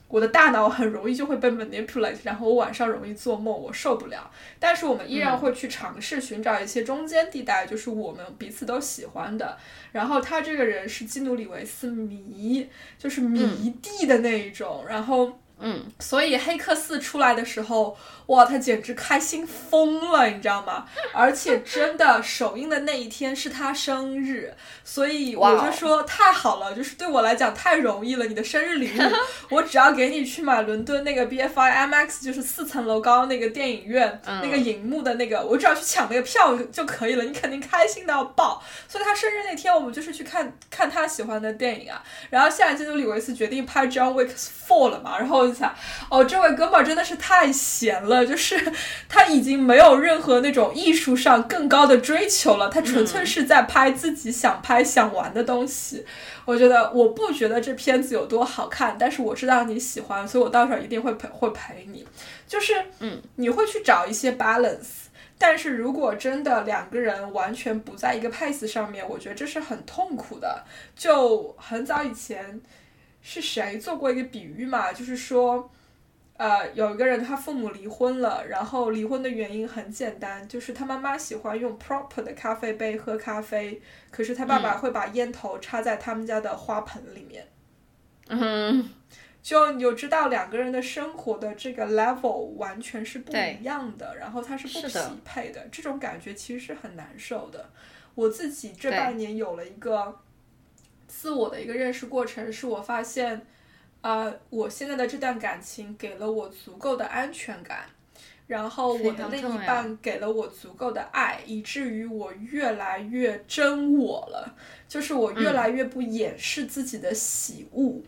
我的大脑很容易就会被 manipulate，然后我晚上容易做梦，我受不了。但是我们依然会去尝试寻找一些中间地带，就是我们彼此都喜欢的。然后他这个人是基努里维斯迷，就是迷弟的那一种。然后，嗯，所以黑客四出来的时候，哇，他简直开心疯了，你知道吗？[LAUGHS] 而且真的首映的那一天是他生日，所以我就说太好了，就是对我来讲太容易了。你的生日礼物，[LAUGHS] 我只要给你去买伦敦那个 BFI IMAX，就是四层楼高那个电影院、嗯那个荧幕的那个，我只要去抢那个票就可以了，你肯定开心到爆。所以他生日那天，我们就是去看看他喜欢的电影啊。然后现在基努里维斯决定拍 John Wick Four 了嘛，然后我就想，哦，这位哥们儿真的是太闲了，就是 [LAUGHS] 他已经没有任何那种艺术上更高的追求了，他纯粹是在拍自己想拍想玩的东西。我觉得我不觉得这片子有多好看，但是我知道你喜欢，所以我到时候一定会陪会陪你。就是，嗯，你会去找一些 balance。但是如果真的两个人完全不在一个 pace 上面，我觉得这是很痛苦的。就很早以前是谁做过一个比喻嘛，就是说，呃，有一个人他父母离婚了，然后离婚的原因很简单，就是他妈妈喜欢用 proper 的咖啡杯喝咖啡，可是他爸爸会把烟头插在他们家的花盆里面。嗯，就你就知道两个人的生活的这个 level 完全是不一样的，然后它是不匹配的，这种感觉其实是很难受的。我自己这半年有了一个自我的一个认识过程，是我发现，呃，我现在的这段感情给了我足够的安全感。然后我的另一半给了我足够的爱，以至于我越来越真我了，就是我越嗯来越不掩饰自己的喜恶。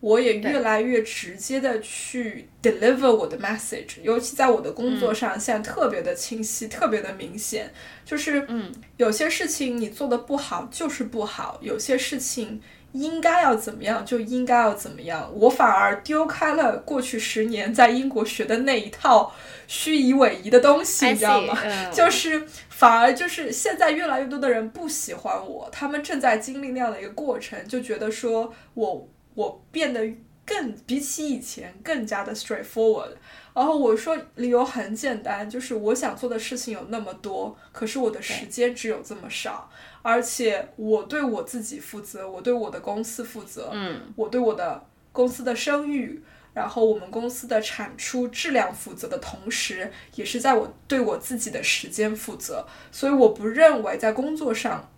我也越来越直接的去 deliver 我的 message，尤其在我的工作上，现在特别的清晰，特别的明显。就是，嗯，有些事情你做的不好就是不好，有些事情应该要怎么样就应该要怎么样。我反而丢开了过去十年在英国学的那一套虚以委蛇的东西，你知道 see，吗？嗯就是反而就是现在越来越多的人不喜欢我，他们正在经历那样的一个过程，就觉得说我我变得更比起以前更加的 straightforward。然后我说理由很简单，就是我想做的事情有那么多，可是我的时间只有这么少，而且我对我自己负责，我对我的公司负责，嗯，我对我的公司的声誉，然后我们公司的产出质量负责的同时，也是在我对我自己的时间负责。所以我不认为在工作上，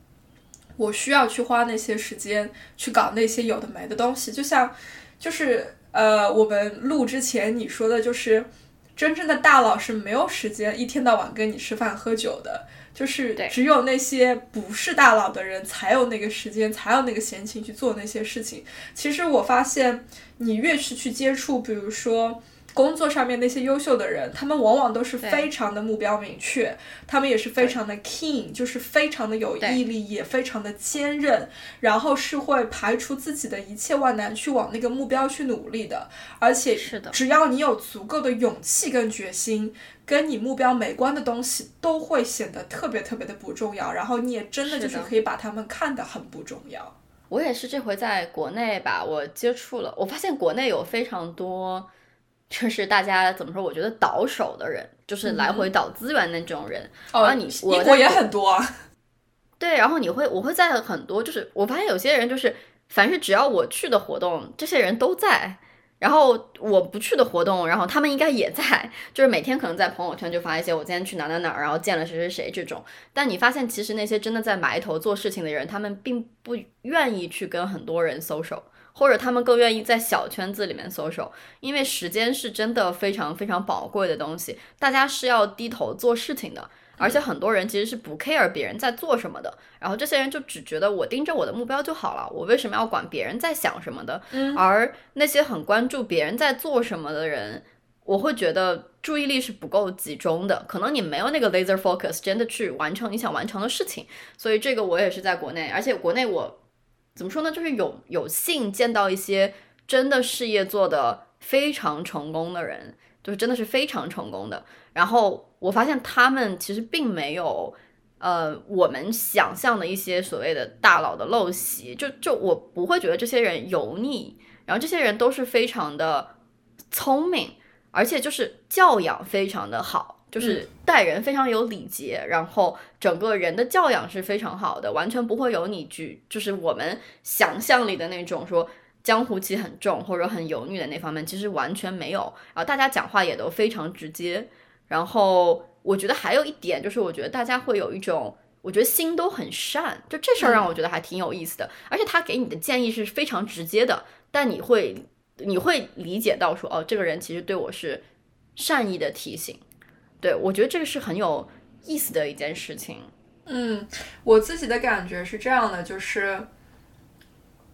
我需要去花那些时间去搞那些有的没的东西。就像，就是呃，我们录之前你说的，就是真正的大佬是没有时间一天到晚跟你吃饭喝酒的。就是只有那些不是大佬的人才有那个时间，才有那个闲情去做那些事情。其实我发现，你越是去接触，比如说工作上面那些优秀的人，他们往往都是非常的目标明确，他们也是非常的 keen，就是非常的有毅力，也非常的坚韧，然后是会排除自己的一切万难去往那个目标去努力的。而且是的。只要你有足够的勇气跟决心，跟你目标没关的东西都会显得特别特别的不重要，然后你也真的。就是可以把他们看得很不重要。我也是这回在国内吧，我接触了，我发现国内有非常多，就是大家怎么说？我觉得倒手的人，就是来回倒资源的那种人。哦然后你我英国也很多啊。[LAUGHS] 对，然后你会，我会在很多，就是我发现有些人就是凡是只要我去的活动，这些人都在。然后我不去的活动，然后他们应该也在，就是每天可能在朋友圈就发一些我今天去哪哪哪，然后见了谁谁谁这种。但你发现，其实那些真的在埋头做事情的人，他们并不愿意去跟很多人 social，或者他们更愿意在小圈子里面 social，因为时间是真的非常非常宝贵的东西，大家是要低头做事情的。而且很多人其实是不 care 别人在做什么的，然后这些人就只觉得我盯着我的目标就好了，我为什么要管别人在想什么的？嗯，而那些很关注别人在做什么的人，我会觉得注意力是不够集中的，可能你没有那个 laser focus，真的去完成你想完成的事情。所以这个我也是在国内，而且国内我怎么说呢，就是有有幸见到一些真的事业做得非常成功的人，就是真的是非常成功的，然后。我发现他们其实并没有，呃，我们想象的一些所谓的大佬的陋习，就就我不会觉得这些人油腻，然后这些人都是非常的聪明，而且就是教养非常的好，就是待人非常有礼节，然后整个人的教养是非常好的，完全不会有你举，就是我们想象里的那种说江湖气很重或者很油腻的那方面，其实完全没有，然后大家讲话也都非常直接。然后我觉得还有一点就是，我觉得大家会有一种，我觉得心都很善，就这事儿让我觉得还挺有意思的。而且他给你的建议是非常直接的，但你会你会理解到说，哦，这个人其实对我是善意的提醒。对我觉得这个是很有意思的一件事情。嗯，我自己的感觉是这样的，就是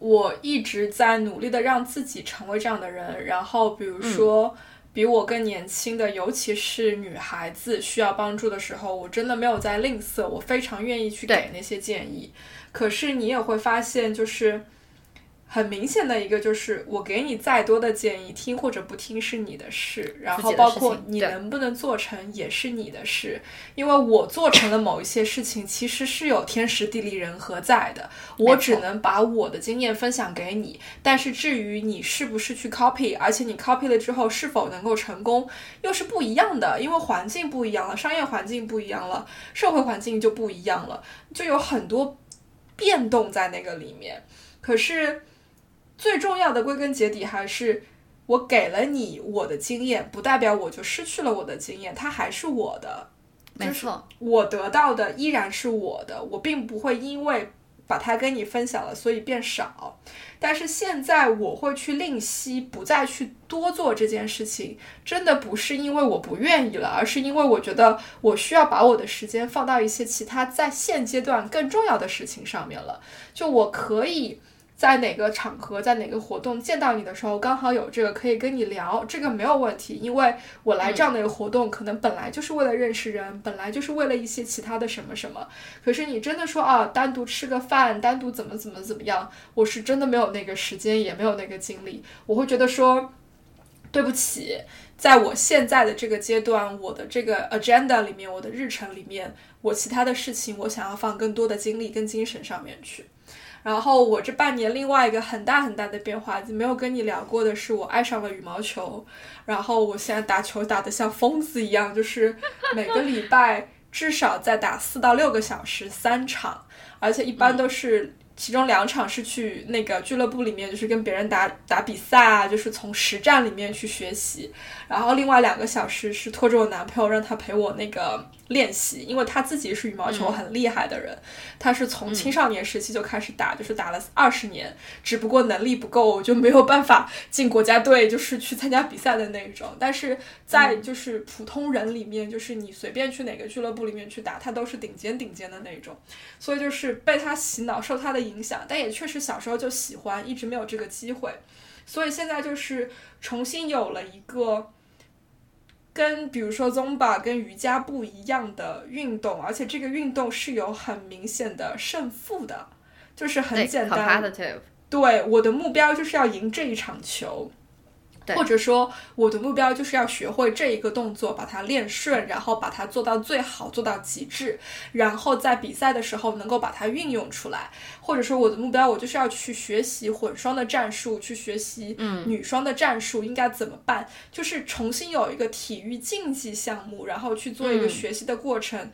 我一直在努力的让自己成为这样的人。然后比如说。比我更年轻的，尤其是女孩子需要帮助的时候，我真的没有在吝啬，我非常愿意去给那些建议。可是你也会发现，就是。很明显的一个就是，我给你再多的建议，听或者不听是你的事，然后包括你能不能做成也是你的事。因为我做成了某一些事情，其实是有天时地利人和在的，我只能把我的经验分享给你。但是至于你是不是去 copy，而且你 copy 了之后是否能够成功，又是不一样的，因为环境不一样了，商业环境不一样了，社会环境就不一样了，就有很多变动在那个里面。可是。最重要的归根结底还是我给了你我的经验，不代表我就失去了我的经验，它还是我的。没错，我得到的依然是我的，我并不会因为把它跟你分享了，所以变少。但是现在我会去吝惜，不再去多做这件事情，真的不是因为我不愿意了，而是因为我觉得我需要把我的时间放到一些其他在现阶段更重要的事情上面了。就我可以。在哪个场合，在哪个活动见到你的时候，刚好有这个可以跟你聊，这个没有问题，因为我来这样的一个活动，可能本来就是为了认识人，本来就是为了一些其他的什么什么。可是你真的说啊，单独吃个饭，单独怎么怎么怎么样，我是真的没有那个时间，也没有那个精力。我会觉得说，对不起，在我现在的这个阶段，我的这个 agenda 里面，我的日程里面，我其他的事情，我想要放更多的精力跟精神上面去。然后我这半年另外一个很大很大的变化，没有跟你聊过的是，我爱上了羽毛球。然后我现在打球打得像疯子一样，就是每个礼拜至少在打四到六个小时三场，而且一般都是。其中两场是去那个俱乐部里面，就是跟别人打打比赛啊，就是从实战里面去学习。然后另外两个小时是拖着我男朋友让他陪我那个练习，因为他自己是羽毛球很厉害的人，他是从青少年时期就开始打，就是打了二十年，只不过能力不够，就没有办法进国家队，就是去参加比赛的那种。但是在就是普通人里面，就是你随便去哪个俱乐部里面去打，他都是顶尖顶尖的那种。所以就是被他洗脑，受他的。影响，但也确实小时候就喜欢，一直没有这个机会，所以现在就是重新有了一个跟比如说 Zumba 跟瑜伽不一样的运动，而且这个运动是有很明显的胜负的，就是很简单，对我的目标就是要赢这一场球。或者说，我的目标就是要学会这一个动作，把它练顺，然后把它做到最好，做到极致，然后在比赛的时候能够把它运用出来。或者说，我的目标我就是要去学习混双的战术，去学习女双的战术应该怎么办，就是重新有一个体育竞技项目，然后去做一个学习的过程。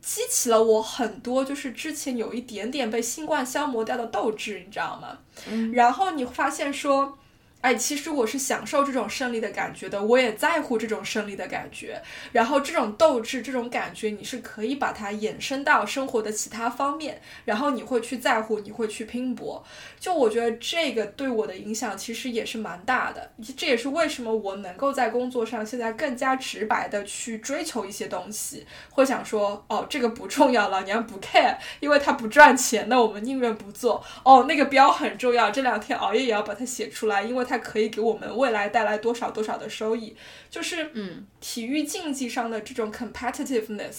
激起了我很多就是之前有一点点被新冠消磨掉的斗志，你知道吗？嗯，然后你发现说。哎，其实我是享受这种胜利的感觉的，我也在乎这种胜利的感觉。然后这种斗志、这种感觉，你是可以把它延伸到生活的其他方面，然后你会去在乎，你会去拼搏。就我觉得这个对我的影响其实也是蛮大的，这也是为什么我能够在工作上现在更加直白的去追求一些东西，会想说，哦，这个不重要了，你要不 care，因为它不赚钱，那我们宁愿不做。哦，那个标很重要，这两天熬夜也要把它写出来，因为它。它可以给我们未来带来多少多少的收益？就是嗯，体育竞技上的这种 competitiveness，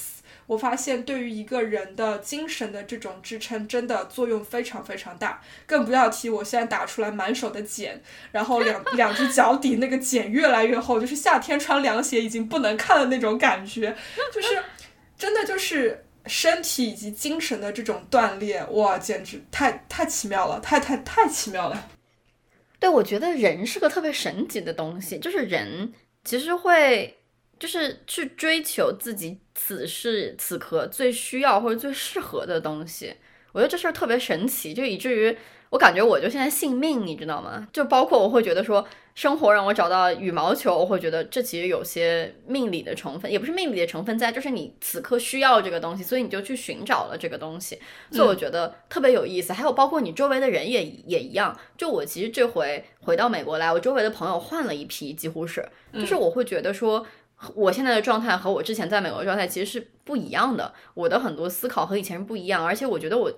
我发现对于一个人的精神的这种支撑，真的作用非常非常大。更不要提我现在打出来满手的茧，然后两 [LAUGHS] 两只脚底那个茧越来越厚，就是夏天穿凉鞋已经不能看的那种感觉。就是 [LAUGHS] 真的就是身体以及精神的这种锻炼，哇，简直太太奇妙了，太太太奇妙了。对，我觉得人是个特别神奇的东西，就是人其实会就是去追求自己此时此刻最需要或者最适合的东西。我觉得这事儿特别神奇，就以至于我感觉我就现在信命，你知道吗？就包括我会觉得说。生活让我找到羽毛球，我会觉得这其实有些命理的成分，也不是命理的成分在，就是你此刻需要这个东西，所以你就去寻找了这个东西，所以我觉得特别有意思。还有包括你周围的人也也一样，就我其实这回回到美国来，我周围的朋友换了一批，几乎是，就是我会觉得说，我现在的状态和我之前在美国状态其实是不一样的，我的很多思考和以前是不一样，而且我觉得我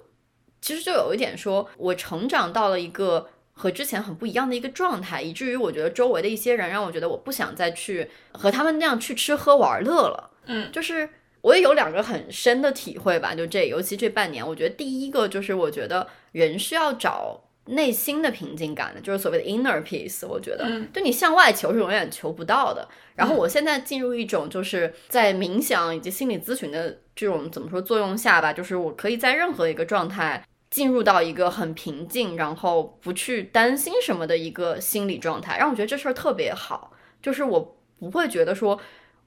其实就有一点说，我成长到了一个。和之前很不一样的一个状态，以至于我觉得周围的一些人让我觉得我不想再去和他们那样去吃喝玩乐了。嗯，就是我也有两个很深的体会吧，就这，尤其这半年，我觉得第一个就是我觉得人是要找内心的平静感的，就是所谓的 inner peace。我觉得，就你向外求是永远求不到的。然后我现在进入一种就是在冥想以及心理咨询的这种怎么说作用下吧，就是我可以在任何一个状态。进入到一个很平静，然后不去担心什么的一个心理状态，让我觉得这事儿特别好。就是我不会觉得说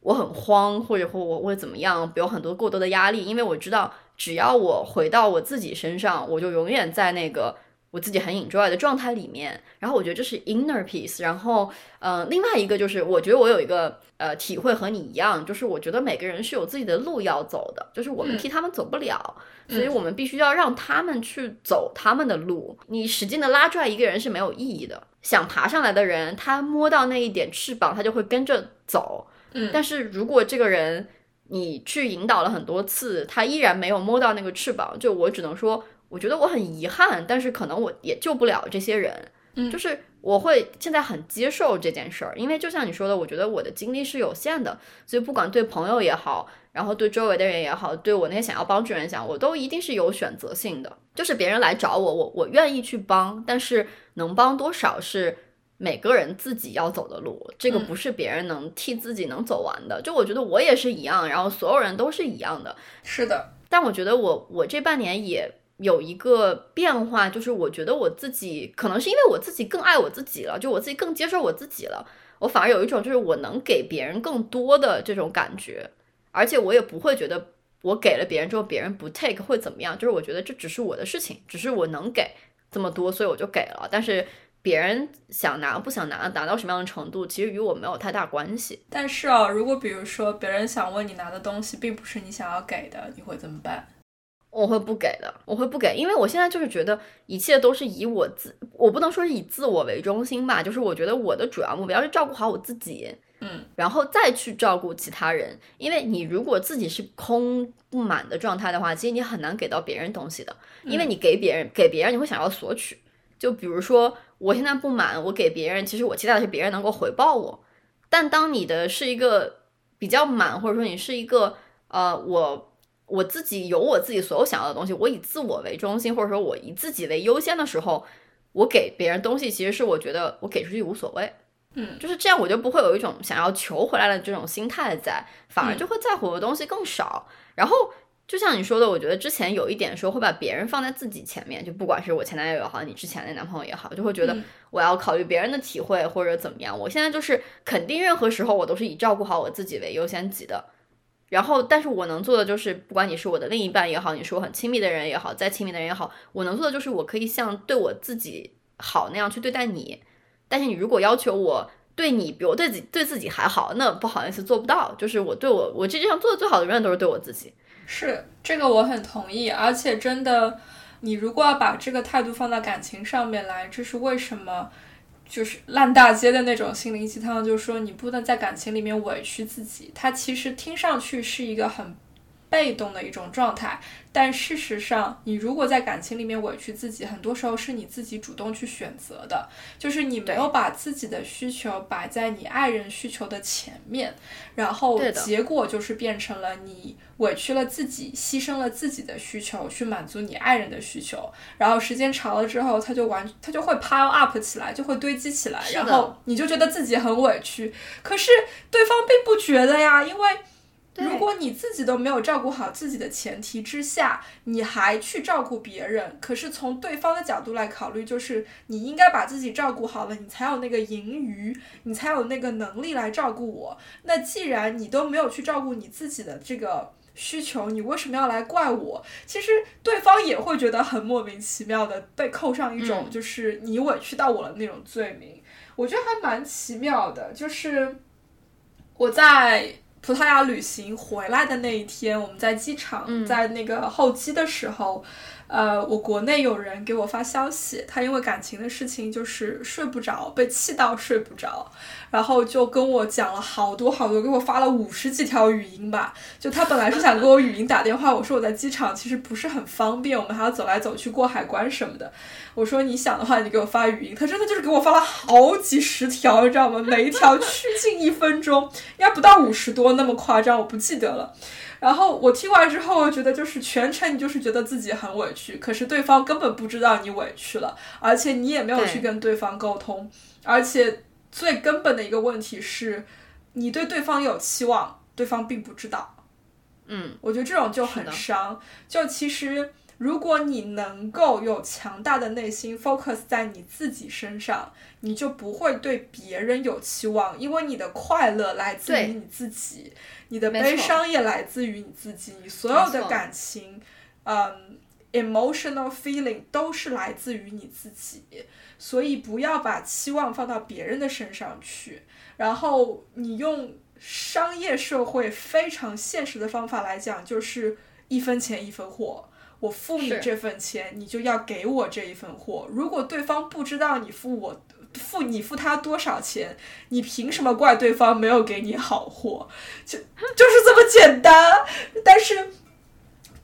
我很慌，或者或我会怎么样，有很多过多的压力，因为我知道只要我回到我自己身上，我就永远在那个。我自己很 enjoy 的状态里面，然后我觉得这是 inner peace。然后，嗯，另外一个就是，我觉得我有一个呃体会和你一样，就是我觉得每个人是有自己的路要走的，就是我们替他们走不了，所以我们必须要让他们去走他们的路。你使劲的拉拽一个人是没有意义的。想爬上来的人，他摸到那一点翅膀，他就会跟着走。嗯，但是如果这个人你去引导了很多次，他依然没有摸到那个翅膀，就我只能说。我觉得我很遗憾，但是可能我也救不了这些人。嗯，就是我会现在很接受这件事儿，因为就像你说的，我觉得我的精力是有限的，所以不管对朋友也好，然后对周围的人也好，对我那些想要帮助人想，我都一定是有选择性的。就是别人来找我，我我愿意去帮，但是能帮多少是每个人自己要走的路，这个不是别人能替自己能走完的。就我觉得我也是一样，然后所有人都是一样的。是的，但我觉得我我这半年也。有一个变化，就是我觉得我自己可能是因为我自己更爱我自己了，就我自己更接受我自己了，我反而有一种就是我能给别人更多的这种感觉，而且我也不会觉得我给了别人之后别人不 take 会怎么样，就是我觉得这只是我的事情，只是我能给这么多，所以我就给了，但是别人想拿不想拿，达到什么样的程度，其实与我没有太大关系。但是啊，如果比如说别人想问你拿的东西并不是你想要给的，你会怎么办？我会不给的，我会不给，因为我现在就是觉得一切都是以我自，我不能说是以自我为中心吧，就是我觉得我的主要目标是照顾好我自己，嗯，然后再去照顾其他人。因为你如果自己是空不满的状态的话，其实你很难给到别人东西的，因为你给别人给别人，你会想要索取。就比如说我现在不满，我给别人，其实我期待的是别人能够回报我。但当你的是一个比较满，或者说你是一个呃我。我自己有我自己所有想要的东西，我以自我为中心，或者说我以自己为优先的时候，我给别人东西，其实是我觉得我给出去无所谓，嗯，就是这样，我就不会有一种想要求回来的这种心态在，反而就会在乎的东西更少。然后就像你说的，我觉得之前有一点说会把别人放在自己前面，就不管是我前男友也好，你之前的男朋友也好，就会觉得我要考虑别人的体会或者怎么样。我现在就是肯定任何时候我都是以照顾好我自己为优先级的。然后，但是我能做的就是，不管你是我的另一半也好，你是我很亲密的人也好，再亲密的人也好，我能做的就是我可以像对我自己好那样去对待你。但是你如果要求我对你比我对自己对自己还好，那不好意思做不到。就是我对我我这世上做的最好的永远都是对我自己。是这个我很同意，而且真的，你如果要把这个态度放到感情上面来，这是为什么？就是烂大街的那种心灵鸡汤，就是说你不能在感情里面委屈自己。它其实听上去是一个很被动的一种状态，但事实上，你如果在感情里面委屈自己，很多时候是你自己主动去选择的，就是你没有把自己的需求摆在你爱人需求的前面，然后结果就是变成了你委屈了自己，牺牲了自己的需求去满足你爱人的需求，然后时间长了之后，他就完，他就会 pile up 起来，就会堆积起来，然后你就觉得自己很委屈，可是对方并不觉得呀，因为。对如果你自己都没有照顾好自己的前提之下，你还去照顾别人，可是从对方的角度来考虑，就是你应该把自己照顾好了，你才有那个盈余，你才有那个能力来照顾我。那既然你都没有去照顾你自己的这个需求，你为什么要来怪我？其实对方也会觉得很莫名其妙的被扣上一种嗯就是你委屈到我了那种罪名，我觉得还蛮奇妙的。就是我在葡萄牙旅行回来的那一天，我们在机场，嗯。在那个候机的时候，呃，我国内有人给我发消息，他因为感情的事情就是睡不着，被气到睡不着，然后就跟我讲了好多好多，给我发了五十几条语音吧。[LAUGHS] 就他本来是想给我语音打电话，我说我在机场其实不是很方便，我们还要走来走去过海关什么的。我说你想的话，你给我发语音。他真的就是给我发了好几十条，你知道吗？每一条 [LAUGHS] 趋近一分钟，应该不到五十多那么夸张，我不记得了。然后我听完之后，我觉得就是全程你就是觉得自己很委屈，可是对方根本不知道你委屈了，而且你也没有去跟对方沟通，而且最根本的一个问题是，你对对方有期望，对方并不知道。嗯，我觉得这种就很伤。就其实，如果你能够有强大的内心 focus 在你自己身上，你就不会对别人有期望，因为你的快乐来自于你自己，你的悲伤也来自于你自己，你所有的感情，嗯，emotional feeling 都是来自于你自己。所以不要把期望放到别人的身上去，然后你用商业社会非常现实的方法来讲，就是一分钱一分货。我付你这份钱，你就要给我这一份货。如果对方不知道你付我付你付他多少钱，你凭什么怪对方没有给你好货？就 [LAUGHS] 就是这么简单。但是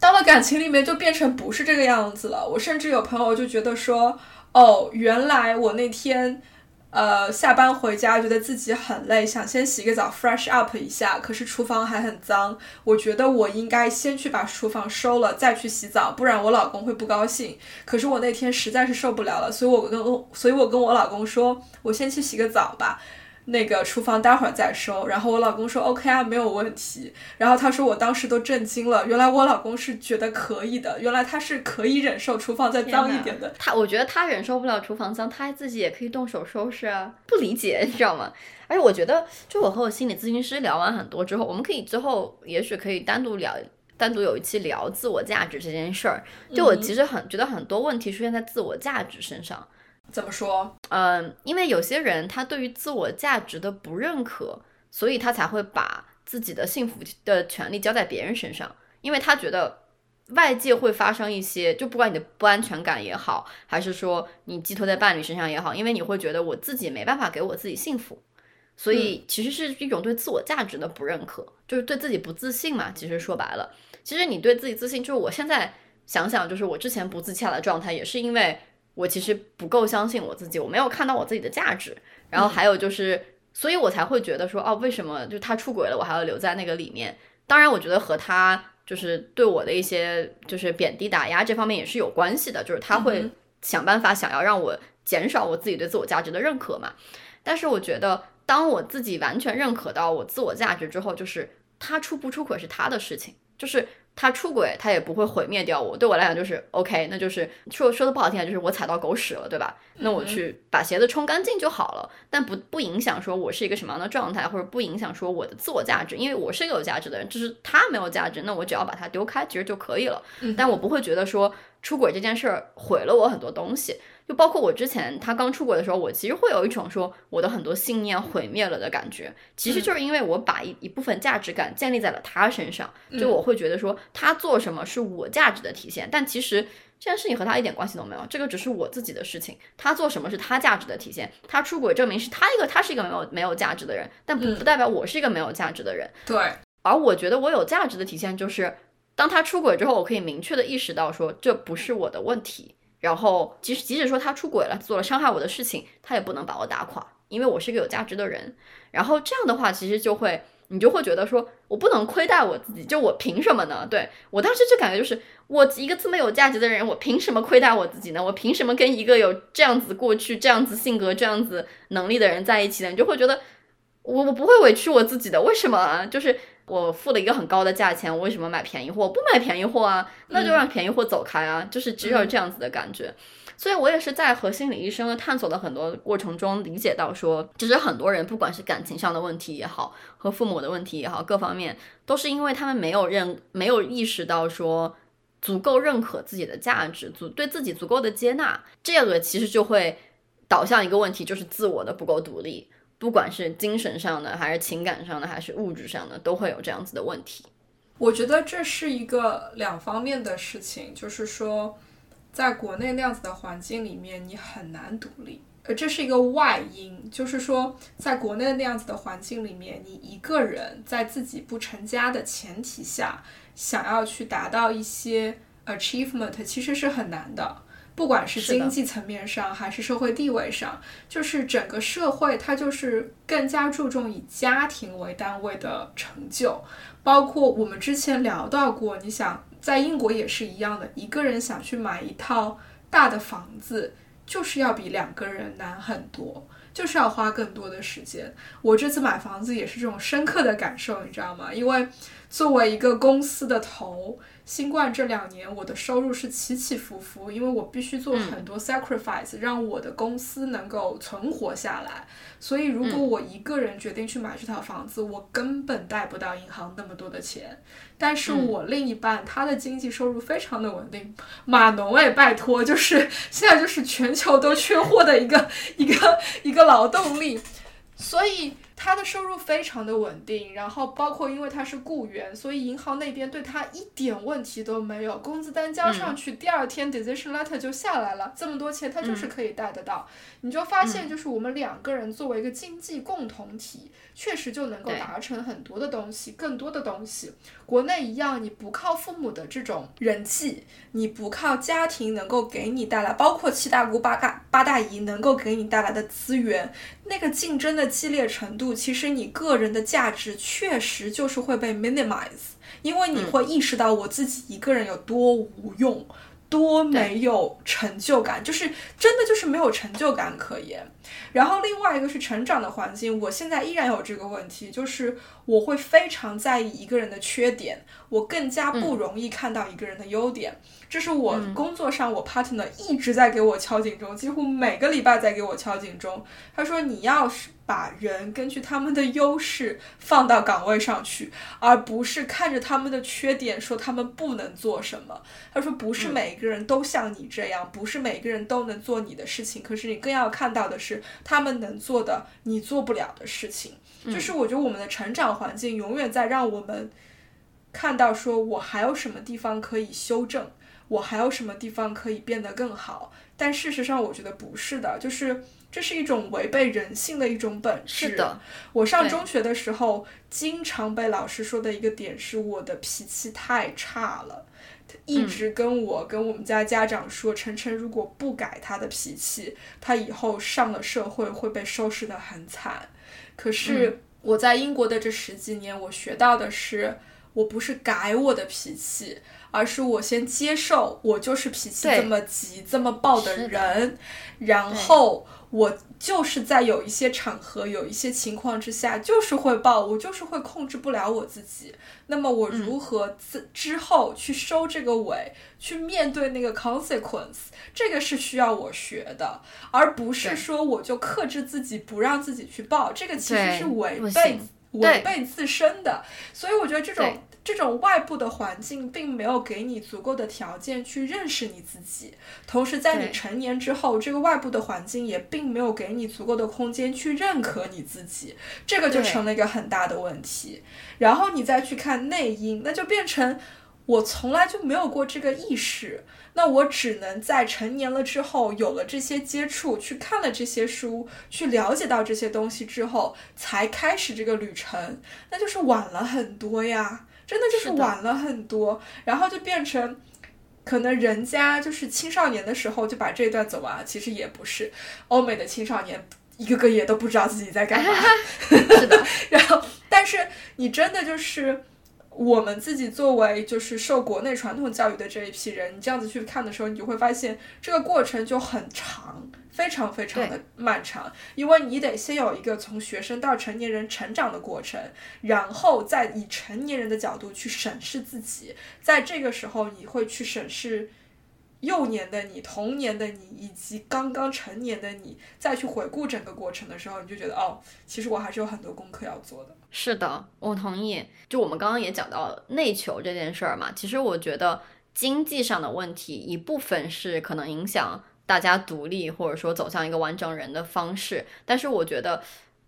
到了感情里面，就变成不是这个样子了。我甚至有朋友就觉得说，哦，原来我那天。呃，下班回家觉得自己很累，想先洗个澡，fresh up 一下。可是厨房还很脏，我觉得我应该先去把厨房收了，再去洗澡，不然我老公会不高兴。可是我那天实在是受不了了，所以我跟所以我跟我老公说，我先去洗个澡吧。那个厨房待会儿再收，然后我老公说 OK 啊，没有问题。然后他说我当时都震惊了，原来我老公是觉得可以的，原来他是可以忍受厨房再脏一点的。他我觉得他忍受不了厨房脏，他自己也可以动手收拾啊。不理解，你知道吗？而且我觉得，就我和我心理咨询师聊完很多之后，我们可以之后也许可以单独聊。单独有一期聊自我价值这件事儿，就我其实很觉得很多问题出现在自我价值身上。怎么说？嗯，因为有些人他对于自我价值的不认可，所以他才会把自己的幸福的权利交在别人身上，因为他觉得外界会发生一些，就不管你的不安全感也好，还是说你寄托在伴侣身上也好，因为你会觉得我自己没办法给我自己幸福，所以其实是一种对自我价值的不认可，就是对自己不自信嘛。其实说白了，其实你对自己自信，就是我现在想想，就是我之前不自洽的状态，也是因为。我其实不够相信我自己，我没有看到我自己的价值，然后还有就是，所以我才会觉得说，哦，为什么就他出轨了，我还要留在那个里面？当然，我觉得和他就是对我的一些就是贬低打压这方面也是有关系的，就是他会想办法想要让我减少我自己对自我价值的认可嘛。但是我觉得，当我自己完全认可到我自我价值之后，就是他出不出轨是他的事情，就是他出轨，他也不会毁灭掉我。对我来讲，就是 OK，那就是说说的不好听点，就是我踩到狗屎了，对吧？那我去把鞋子冲干净就好了，但不不影响说我是一个什么样的状态，或者不影响说我的自我价值，因为我是一个有价值的人，就是他没有价值，那我只要把它丢开，其实就可以了。但我不会觉得说出轨这件事儿毁了我很多东西。就包括我之前他刚出轨的时候，我其实会有一种说我的很多信念毁灭了的感觉，其实就是因为我把一一部分价值感建立在了他身上，就我会觉得说他做什么是我价值的体现，但其实这件事情和他一点关系都没有，这个只是我自己的事情，他做什么是他价值的体现，他出轨证明是他一个他是一个没有没有价值的人，但不不代表我是一个没有价值的人，对，而我觉得我有价值的体现就是当他出轨之后，我可以明确的意识到说这不是我的问题。然后，即使即使说他出轨了，做了伤害我的事情，他也不能把我打垮，因为我是一个有价值的人。然后这样的话，其实就会你就会觉得说，我不能亏待我自己，就我凭什么呢？对我当时就感觉就是，我一个这么有价值的人，我凭什么亏待我自己呢？我凭什么跟一个有这样子过去、这样子性格、这样子能力的人在一起呢？你就会觉得，我我不会委屈我自己的，为什么？就是。我付了一个很高的价钱，我为什么买便宜货？不买便宜货啊，那就让便宜货走开啊！就是只有这样子的感觉。所以我也是在和心理医生的探索的很多过程中，理解到说，其实很多人不管是感情上的问题也好，和父母的问题也好，各方面都是因为他们没有认，没有意识到说足够认可自己的价值，足对自己足够的接纳，这个其实就会导向一个问题，就是自我的不够独立。不管是精神上的，还是情感上的，还是物质上的，都会有这样子的问题。我觉得这是一个两方面的事情，就是说，在国内那样子的环境里面，你很难独立。呃，这是一个外因，就是说，在国内那样子的环境里面，你一个人在自己不成家的前提下，想要去达到一些 achievement，其实是很难的。不管是经济层面上，还是社会地位上，就是整个社会它就是更加注重以家庭为单位的成就。包括我们之前聊到过，你想在英国也是一样的，一个人想去买一套大的房子，就是要比两个人难很多，就是要花更多的时间。我这次买房子也是这种深刻的感受，你知道吗？因为作为一个公司的头。新冠这两年，我的收入是起起伏伏，因为我必须做很多 sacrifice，让我的公司能够存活下来。所以，如果我一个人决定去买这套房子，我根本贷不到银行那么多的钱。但是我另一半他的经济收入非常的稳定，码农哎，拜托，就是现在就是全球都缺货的一个一个一个劳动力，所以。他的收入非常的稳定，然后包括因为他是雇员，所以银行那边对他一点问题都没有。工资单交上去，第二天 decision letter 就下来了，这么多钱他就是可以贷得到。你就发现，就是我们两个人作为一个经济共同体，确实就能够达成很多的东西，更多的东西。国内一样，你不靠父母的这种人气，你不靠家庭能够给你带来，包括七大姑八大八大姨能够给你带来的资源，那个竞争的激烈程度。其实你个人的价值确实就是会被 minimize，因为你会意识到我自己一个人有多无用，多没有成就感，就是真的就是没有成就感可言。然后另外一个是成长的环境，我现在依然有这个问题，就是我会非常在意一个人的缺点，我更加不容易看到一个人的优点。这是我工作上我 partner 一直在给我敲警钟，几乎每个礼拜在给我敲警钟。他说你要是把人根据他们的优势放到岗位上去，而不是看着他们的缺点说他们不能做什么。他说不是每个人都像你这样，不是每个人都能做你的事情，可是你更要看到的是他们能做的你做不了的事情。就是我觉得我们的成长环境永远在让我们看到说我还有什么地方可以修正。我还有什么地方可以变得更好？但事实上，我觉得不是的，就是这是一种违背人性的一种本质。是的，我上中学的时候，经常被老师说的一个点是我的脾气太差了，一直跟我跟我们家家长说，晨晨如果不改他的脾气，他以后上了社会会被收拾的很惨。可是我在英国的这十几年，我学到的是，我不是改我的脾气。而是我先接受，我就是脾气这么急、这么暴的人，然后我就是在有一些场合、有一些情况之下，就是会爆，我就是会控制不了我自己。那么我如何之之后去收这个尾，去面对那个 consequence，这个是需要我学的，而不是说我就克制自己不让自己去爆，这个其实是违背违背自身的。所以我觉得这种。这种外部的环境并没有给你足够的条件去认识你自己，同时在你成年之后，这个外部的环境也并没有给你足够的空间去认可你自己，这个就成了一个很大的问题。然后你再去看内因，那就变成我从来就没有过这个意识，那我只能在成年了之后有了这些接触，去看了这些书，去了解到这些东西之后，才开始这个旅程，那就是晚了很多呀。真的就是晚了很多，然后就变成，可能人家就是青少年的时候就把这段走完了，其实也不是，欧美的青少年一个个也都不知道自己在干嘛，[LAUGHS] 是的。[LAUGHS] 然后，但是你真的就是我们自己作为就是受国内传统教育的这一批人，你这样子去看的时候，你就会发现这个过程就很长。非常非常的漫长，因为你得先有一个从学生到成年人成长的过程，然后再以成年人的角度去审视自己，在这个时候你会去审视幼年的你、童年的你以及刚刚成年的你，再去回顾整个过程的时候，你就觉得哦，其实我还是有很多功课要做的。是的，我同意。就我们刚刚也讲到内求这件事儿嘛，其实我觉得经济上的问题一部分是可能影响。大家独立，或者说走向一个完整人的方式，但是我觉得，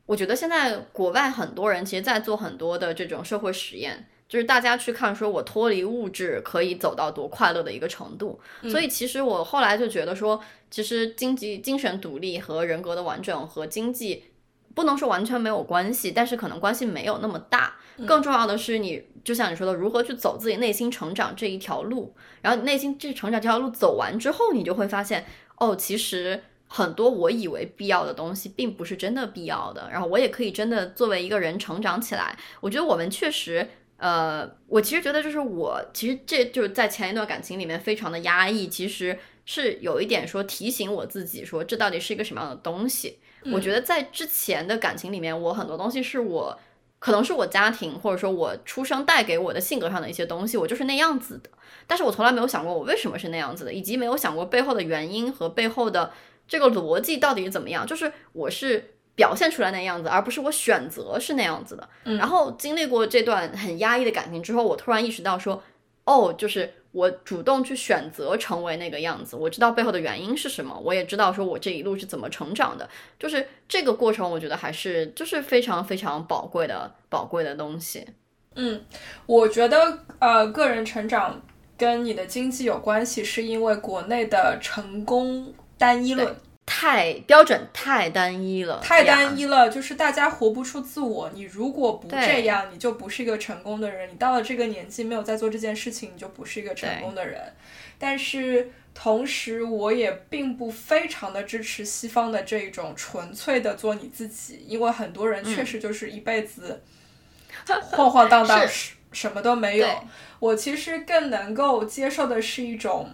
我觉得现在国外很多人其实在做很多的这种社会实验，就是大家去看，说我脱离物质可以走到多快乐的一个程度。所以其实我后来就觉得说，其实经济、精神独立和人格的完整和经济不能说完全没有关系，但是可能关系没有那么大。更重要的是，你就像你说的，如何去走自己内心成长这一条路，然后内心这成长这条路走完之后，你就会发现。哦，其实很多我以为必要的东西，并不是真的必要的。然后我也可以真的作为一个人成长起来。我觉得我们确实，呃，我其实觉得就是我，其实这就是在前一段感情里面非常的压抑，其实是有一点说提醒我自己说，这到底是一个什么样的东西。我觉得在之前的感情里面，我很多东西是我。可能是我家庭或者说我出生带给我的性格上的一些东西，我就是那样子的。但是我从来没有想过我为什么是那样子的，以及没有想过背后的原因和背后的这个逻辑到底是怎么样。就是我是表现出来那样子，而不是我选择是那样子的。然后经历过这段很压抑的感情之后，我突然意识到说，哦，就是。我主动去选择成为那个样子，我知道背后的原因是什么，我也知道说我这一路是怎么成长的，就是这个过程，我觉得还是就是非常非常宝贵的宝贵的东西。嗯，我觉得呃，个人成长跟你的经济有关系，是因为国内的成功单一论。太标准太单一了，太单一了，就是大家活不出自我。你如果不这样，你就不是一个成功的人。你到了这个年纪没有在做这件事情，你就不是一个成功的人。但是同时，我也并不非常的支持西方的这种纯粹的做你自己，因为很多人确实就是一辈子 [LAUGHS] 晃晃荡荡，什么都没有。我其实更能够接受的是一种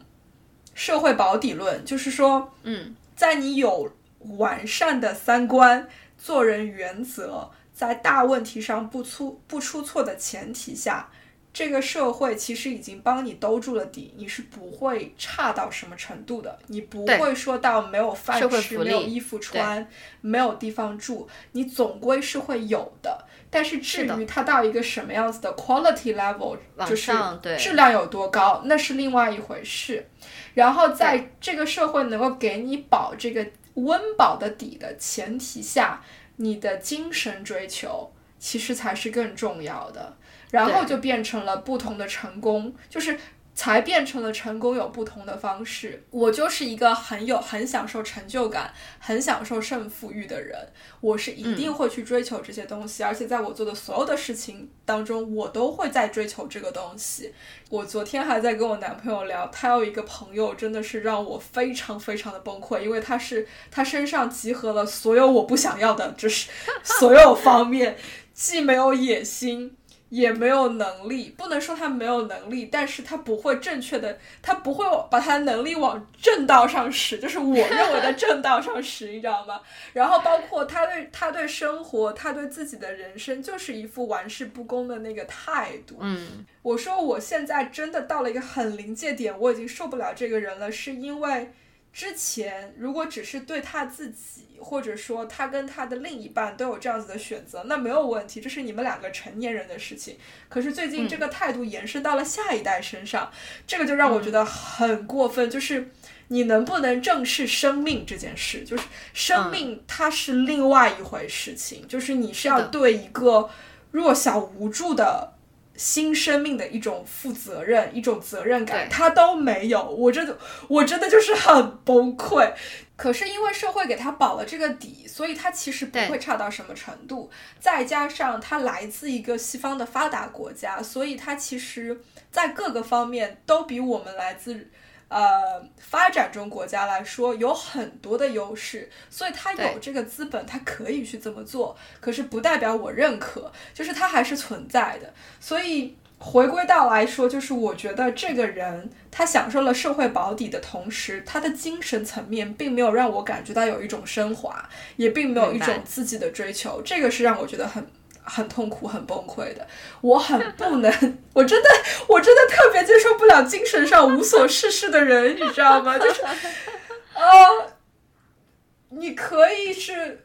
社会保底论，就是说，嗯。在你有完善的三观、做人原则，在大问题上不出不出错的前提下，这个社会其实已经帮你兜住了底，你是不会差到什么程度的。你不会说到没有饭吃、没有衣服穿、没有地方住，你总归是会有的。但是至于它到一个什么样子的 quality level，就是质量有多高，那是另外一回事。然后在这个社会能够给你保这个温饱的底的前提下，你的精神追求其实才是更重要的。然后就变成了不同的成功，就是。才变成了成功有不同的方式。我就是一个很有很享受成就感、很享受胜负欲的人。我是一定会去追求这些东西，而且在我做的所有的事情当中，我都会在追求这个东西。我昨天还在跟我男朋友聊，他有一个朋友，真的是让我非常非常的崩溃，因为他是他身上集合了所有我不想要的，就是所有方面，既没有野心。也没有能力，不能说他没有能力，但是他不会正确的，他不会把他的能力往正道上使，就是我认为的正道上使，你知道吗？[LAUGHS] 然后包括他对他对生活，他对自己的人生，就是一副玩世不恭的那个态度。嗯，我说我现在真的到了一个很临界点，我已经受不了这个人了，是因为之前如果只是对他自己。或者说他跟他的另一半都有这样子的选择，那没有问题，这是你们两个成年人的事情。可是最近这个态度延伸到了下一代身上，这个就让我觉得很过分。就是你能不能正视生命这件事？就是生命它是另外一回事情，就是你是要对一个弱小无助的新生命的一种负责任、一种责任感，他都没有。我真的，我真的就是很崩溃。可是因为社会给他保了这个底，所以他其实不会差到什么程度。再加上他来自一个西方的发达国家，所以他其实在各个方面都比我们来自呃发展中国家来说有很多的优势。所以他有这个资本，他可以去这么做。可是不代表我认可，就是他还是存在的。所以。回归到来说，就是我觉得这个人他享受了社会保底的同时，他的精神层面并没有让我感觉到有一种升华，也并没有一种自己的追求，这个是让我觉得很很痛苦、很崩溃的。我很不能，[LAUGHS] 我真的我真的特别接受不了精神上无所事事的人，你知道吗？[LAUGHS] 就是，哦，你可以是。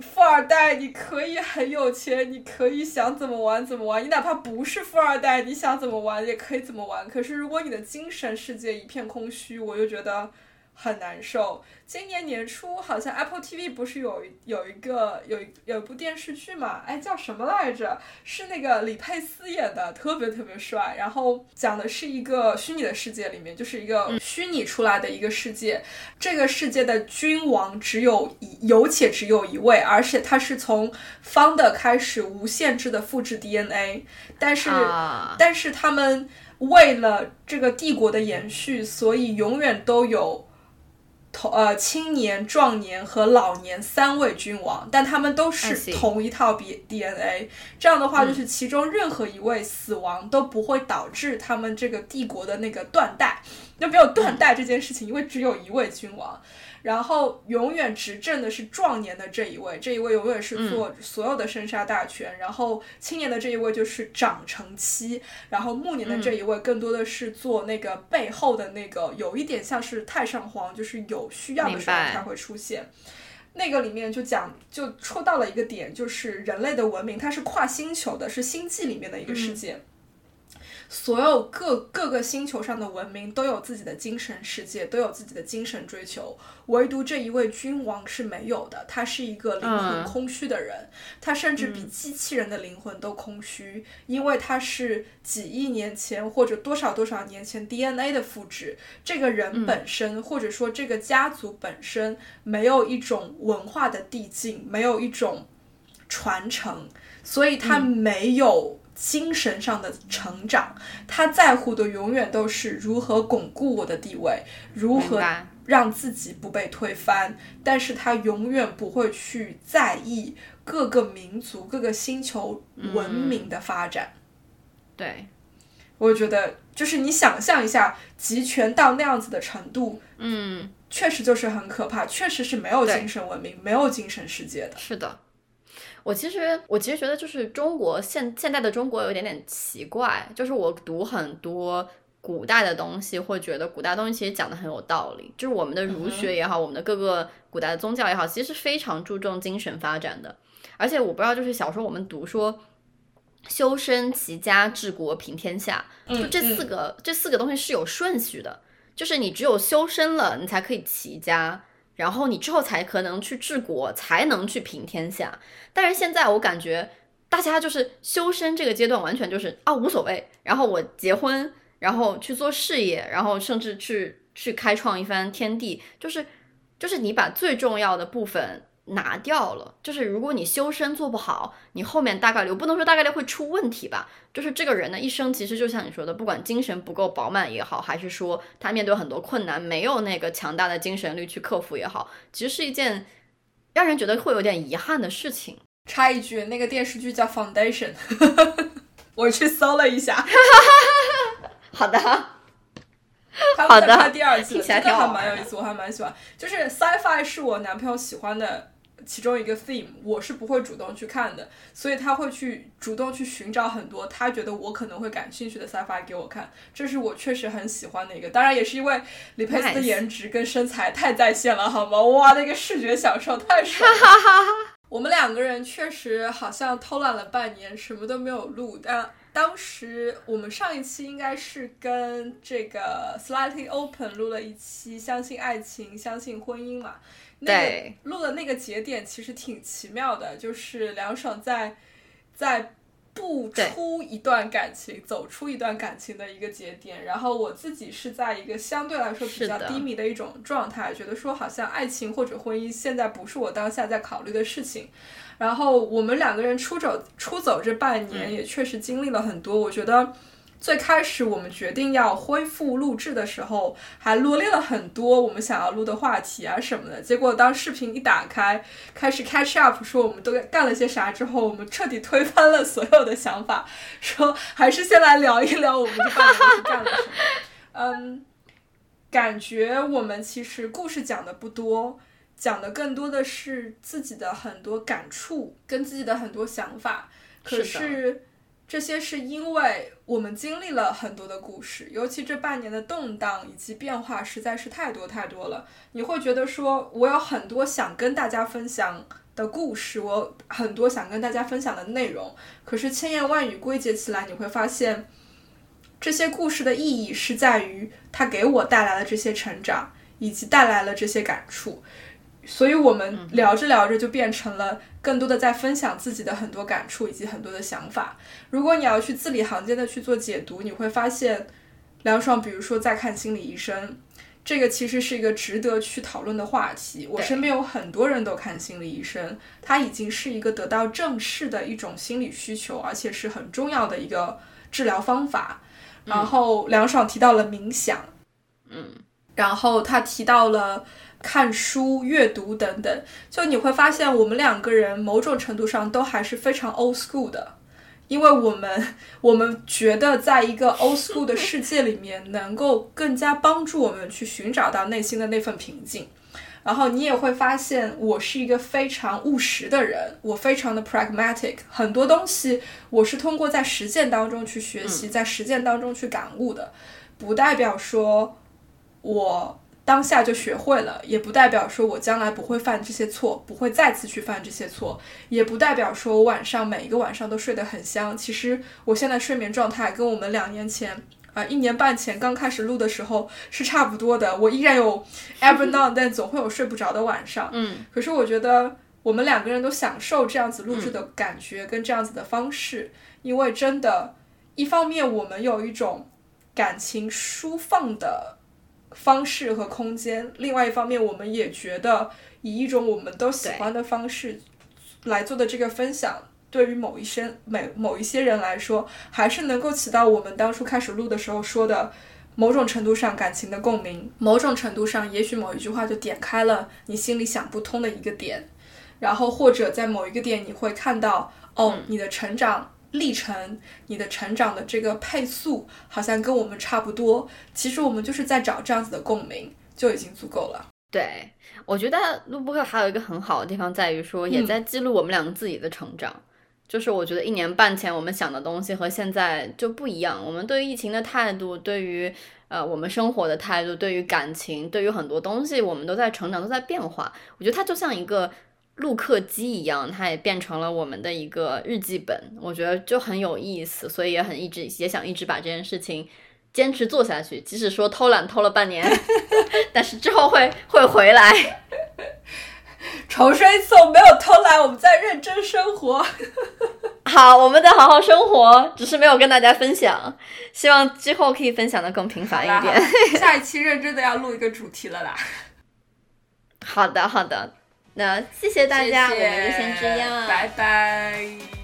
富二代，你可以很有钱，你可以想怎么玩怎么玩。你哪怕不是富二代，你想怎么玩也可以怎么玩。可是如果你的精神世界一片空虚，我就觉得。很难受。今年年初好像 Apple TV 不是有有一个有有一部电视剧嘛？哎，叫什么来着？是那个李佩斯演的，特别特别帅。然后讲的是一个虚拟的世界里面，就是一个虚拟出来的一个世界。这个世界的君王只有一有且只有一位，而且他是从方的开始无限制的复制 DNA。但是但是他们为了这个帝国的延续，所以永远都有。同呃青年、壮年和老年三位君王，但他们都是同一套 B DNA。这样的话，就是其中任何一位死亡都不会导致他们这个帝国的那个断代，就没有断代这件事情，因为只有一位君王。然后永远执政的是壮年的这一位，这一位永远是做所有的生杀大权。然后青年的这一位就是长成期，然后暮年的这一位更多的是做那个背后的那个，有一点像是太上皇，就是有需要的时候才会出现。那个里面就讲，就戳到了一个点，就是人类的文明它是跨星球的，是星际里面的一个世界。所有各各个星球上的文明都有自己的精神世界，都有自己的精神追求，唯独这一位君王是没有的。他是一个灵魂空虚的人，他甚至比机器人的灵魂都空虚，因为他是几亿年前或者多少多少年前 DNA 的复制。这个人本身，或者说这个家族本身，没有一种文化的递进，没有一种传承，所以他没有。精神上的成长，他在乎的永远都是如何巩固我的地位，如何让自己不被推翻。但是他永远不会去在意各个民族、各个星球文明的发展。对，我觉得就是你想象一下，集权到那样子的程度，嗯，确实就是很可怕，确实是没有精神文明、没有精神世界的。是的。我其实，我其实觉得就是中国现现在的中国有点点奇怪，就是我读很多古代的东西，会觉得古代东西其实讲的很有道理。就是我们的儒学也好，我们的各个古代的宗教也好，其实是非常注重精神发展的。而且我不知道，就是小时候我们读说修身齐家治国平天下，就这四个这四个东西是有顺序的，就是你只有修身了，你才可以齐家。然后你之后才可能去治国，才能去平天下。但是现在我感觉大家就是修身这个阶段，完全就是啊无所谓。然后我结婚，然后去做事业，然后甚至去去开创一番天地，就是就是你把最重要的部分。拿掉了，就是如果你修身做不好，你后面大概率我不能说大概率会出问题吧。就是这个人的一生，其实就像你说的，不管精神不够饱满也好，还是说他面对很多困难没有那个强大的精神力去克服也好，其实是一件让人觉得会有点遗憾的事情。插一句，那个电视剧叫《Foundation》。[LAUGHS] 我去搜了一下，[LAUGHS] 好的，他好的第二季了，听起来这个挺好玩的还蛮有意思，我还蛮喜欢。就是 sci-fi 是我男朋友喜欢的其中一个 theme，我是不会主动去看的，所以他会去主动去寻找很多他觉得我可能会感兴趣的 sci-fi 给我看，这是我确实很喜欢的一个。当然也是因为李佩斯的颜值跟身材太在线了，好吗？哇，那个视觉享受太爽了。[LAUGHS] 我们两个人确实好像偷懒了半年，什么都没有录。但当时我们上一期应该是跟这个 Slightly Open 录了一期，相信爱情，相信婚姻嘛。那录的那个节点其实挺奇妙的，就是梁爽在在不出一段感情，走出一段感情的一个节点。然后我自己是在一个相对来说比较低迷的一种状态，觉得说好像爱情或者婚姻现在不是我当下在考虑的事情。然后我们两个人出走出走这半年，也确实经历了很多。我觉得最开始我们决定要恢复录制的时候，还罗列了很多我们想要录的话题啊什么的。结果当视频一打开，开始 catch up，说我们都干了些啥之后，我们彻底推翻了所有的想法，[LAUGHS] 说还是先来聊一聊我们这半年是干了什么。嗯，感觉我们其实故事讲的不多，讲的更多的是自己的很多感触跟自己的很多想法。可是这些是因为我们经历了很多的故事，尤其这半年的动荡以及变化实在是太多太多了。你会觉得说，我有很多想跟大家分享的故事，我很多想跟大家分享的内容，可是千言万语归结起来，你会发现，这些故事的意义是在于它给我带来了这些成长，以及带来了这些感触。所以我们聊着聊着就变成了更多的在分享自己的很多感触以及很多的想法。如果你要去字里行间的去做解读，你会发现，梁爽比如说在看心理医生，这个其实是一个值得去讨论的话题。我身边有很多人都看心理医生，它已经是一个得到正视的一种心理需求，而且是很重要的一个治疗方法。然后梁爽提到了冥想，嗯，然后他提到了看书、阅读等等，就你会发现我们两个人某种程度上都还是非常 old school 的，因为我们我们觉得在一个 old school 的世界里面，能够更加帮助我们去寻找到内心的那份平静。然后你也会发现，我是一个非常务实的人，我非常的 pragmatic，很多东西我是通过在实践当中去学习，在实践当中去感悟的，不代表说我当下就学会了，也不代表说我将来不会犯这些错，不会再次去犯这些错，也不代表说我晚上每一个晚上都睡得很香。其实我现在睡眠状态跟我们两年前。啊，一年半前刚开始录的时候是差不多的，我依然有 [LAUGHS] every now and then 总会有睡不着的晚上。嗯，可是我觉得我们两个人都享受这样子录制的感觉跟这样子的方式，因为真的，一方面我们有一种感情舒放的方式和空间，另外一方面我们也觉得以一种我们都喜欢的方式来做的这个分享。对于某一些每某一些人来说，还是能够起到我们当初开始录的时候说的某种程度上感情的共鸣，某种程度上，也许某一句话就点开了你心里想不通的一个点，然后或者在某一个点你会看到，哦，你的成长历程，你的成长的这个配速好像跟我们差不多，其实我们就是在找这样子的共鸣，就已经足够了。对，我觉得录播课还有一个很好的地方在于说，也在记录我们两个自己的成长。就是我觉得一年半前我们想的东西和现在就不一样，我们对于疫情的态度，对于呃我们生活的态度，对于感情，对于很多东西，我们都在成长，都在变化。我觉得它就像一个录课机一样，它也变成了我们的一个日记本，我觉得就很有意思，所以也很一直也想一直把这件事情坚持做下去，即使说偷懒偷了半年，[LAUGHS] 但是之后会会回来。[LAUGHS] 重申一次，我没有偷懒，我们在认真生活。好，我们在好好生活，只是没有跟大家分享，希望之后可以分享的更频繁一点。下一期认真的要录一个主题了啦。[LAUGHS] 好的，好的，那谢谢大家，谢谢我们就先这样，拜拜。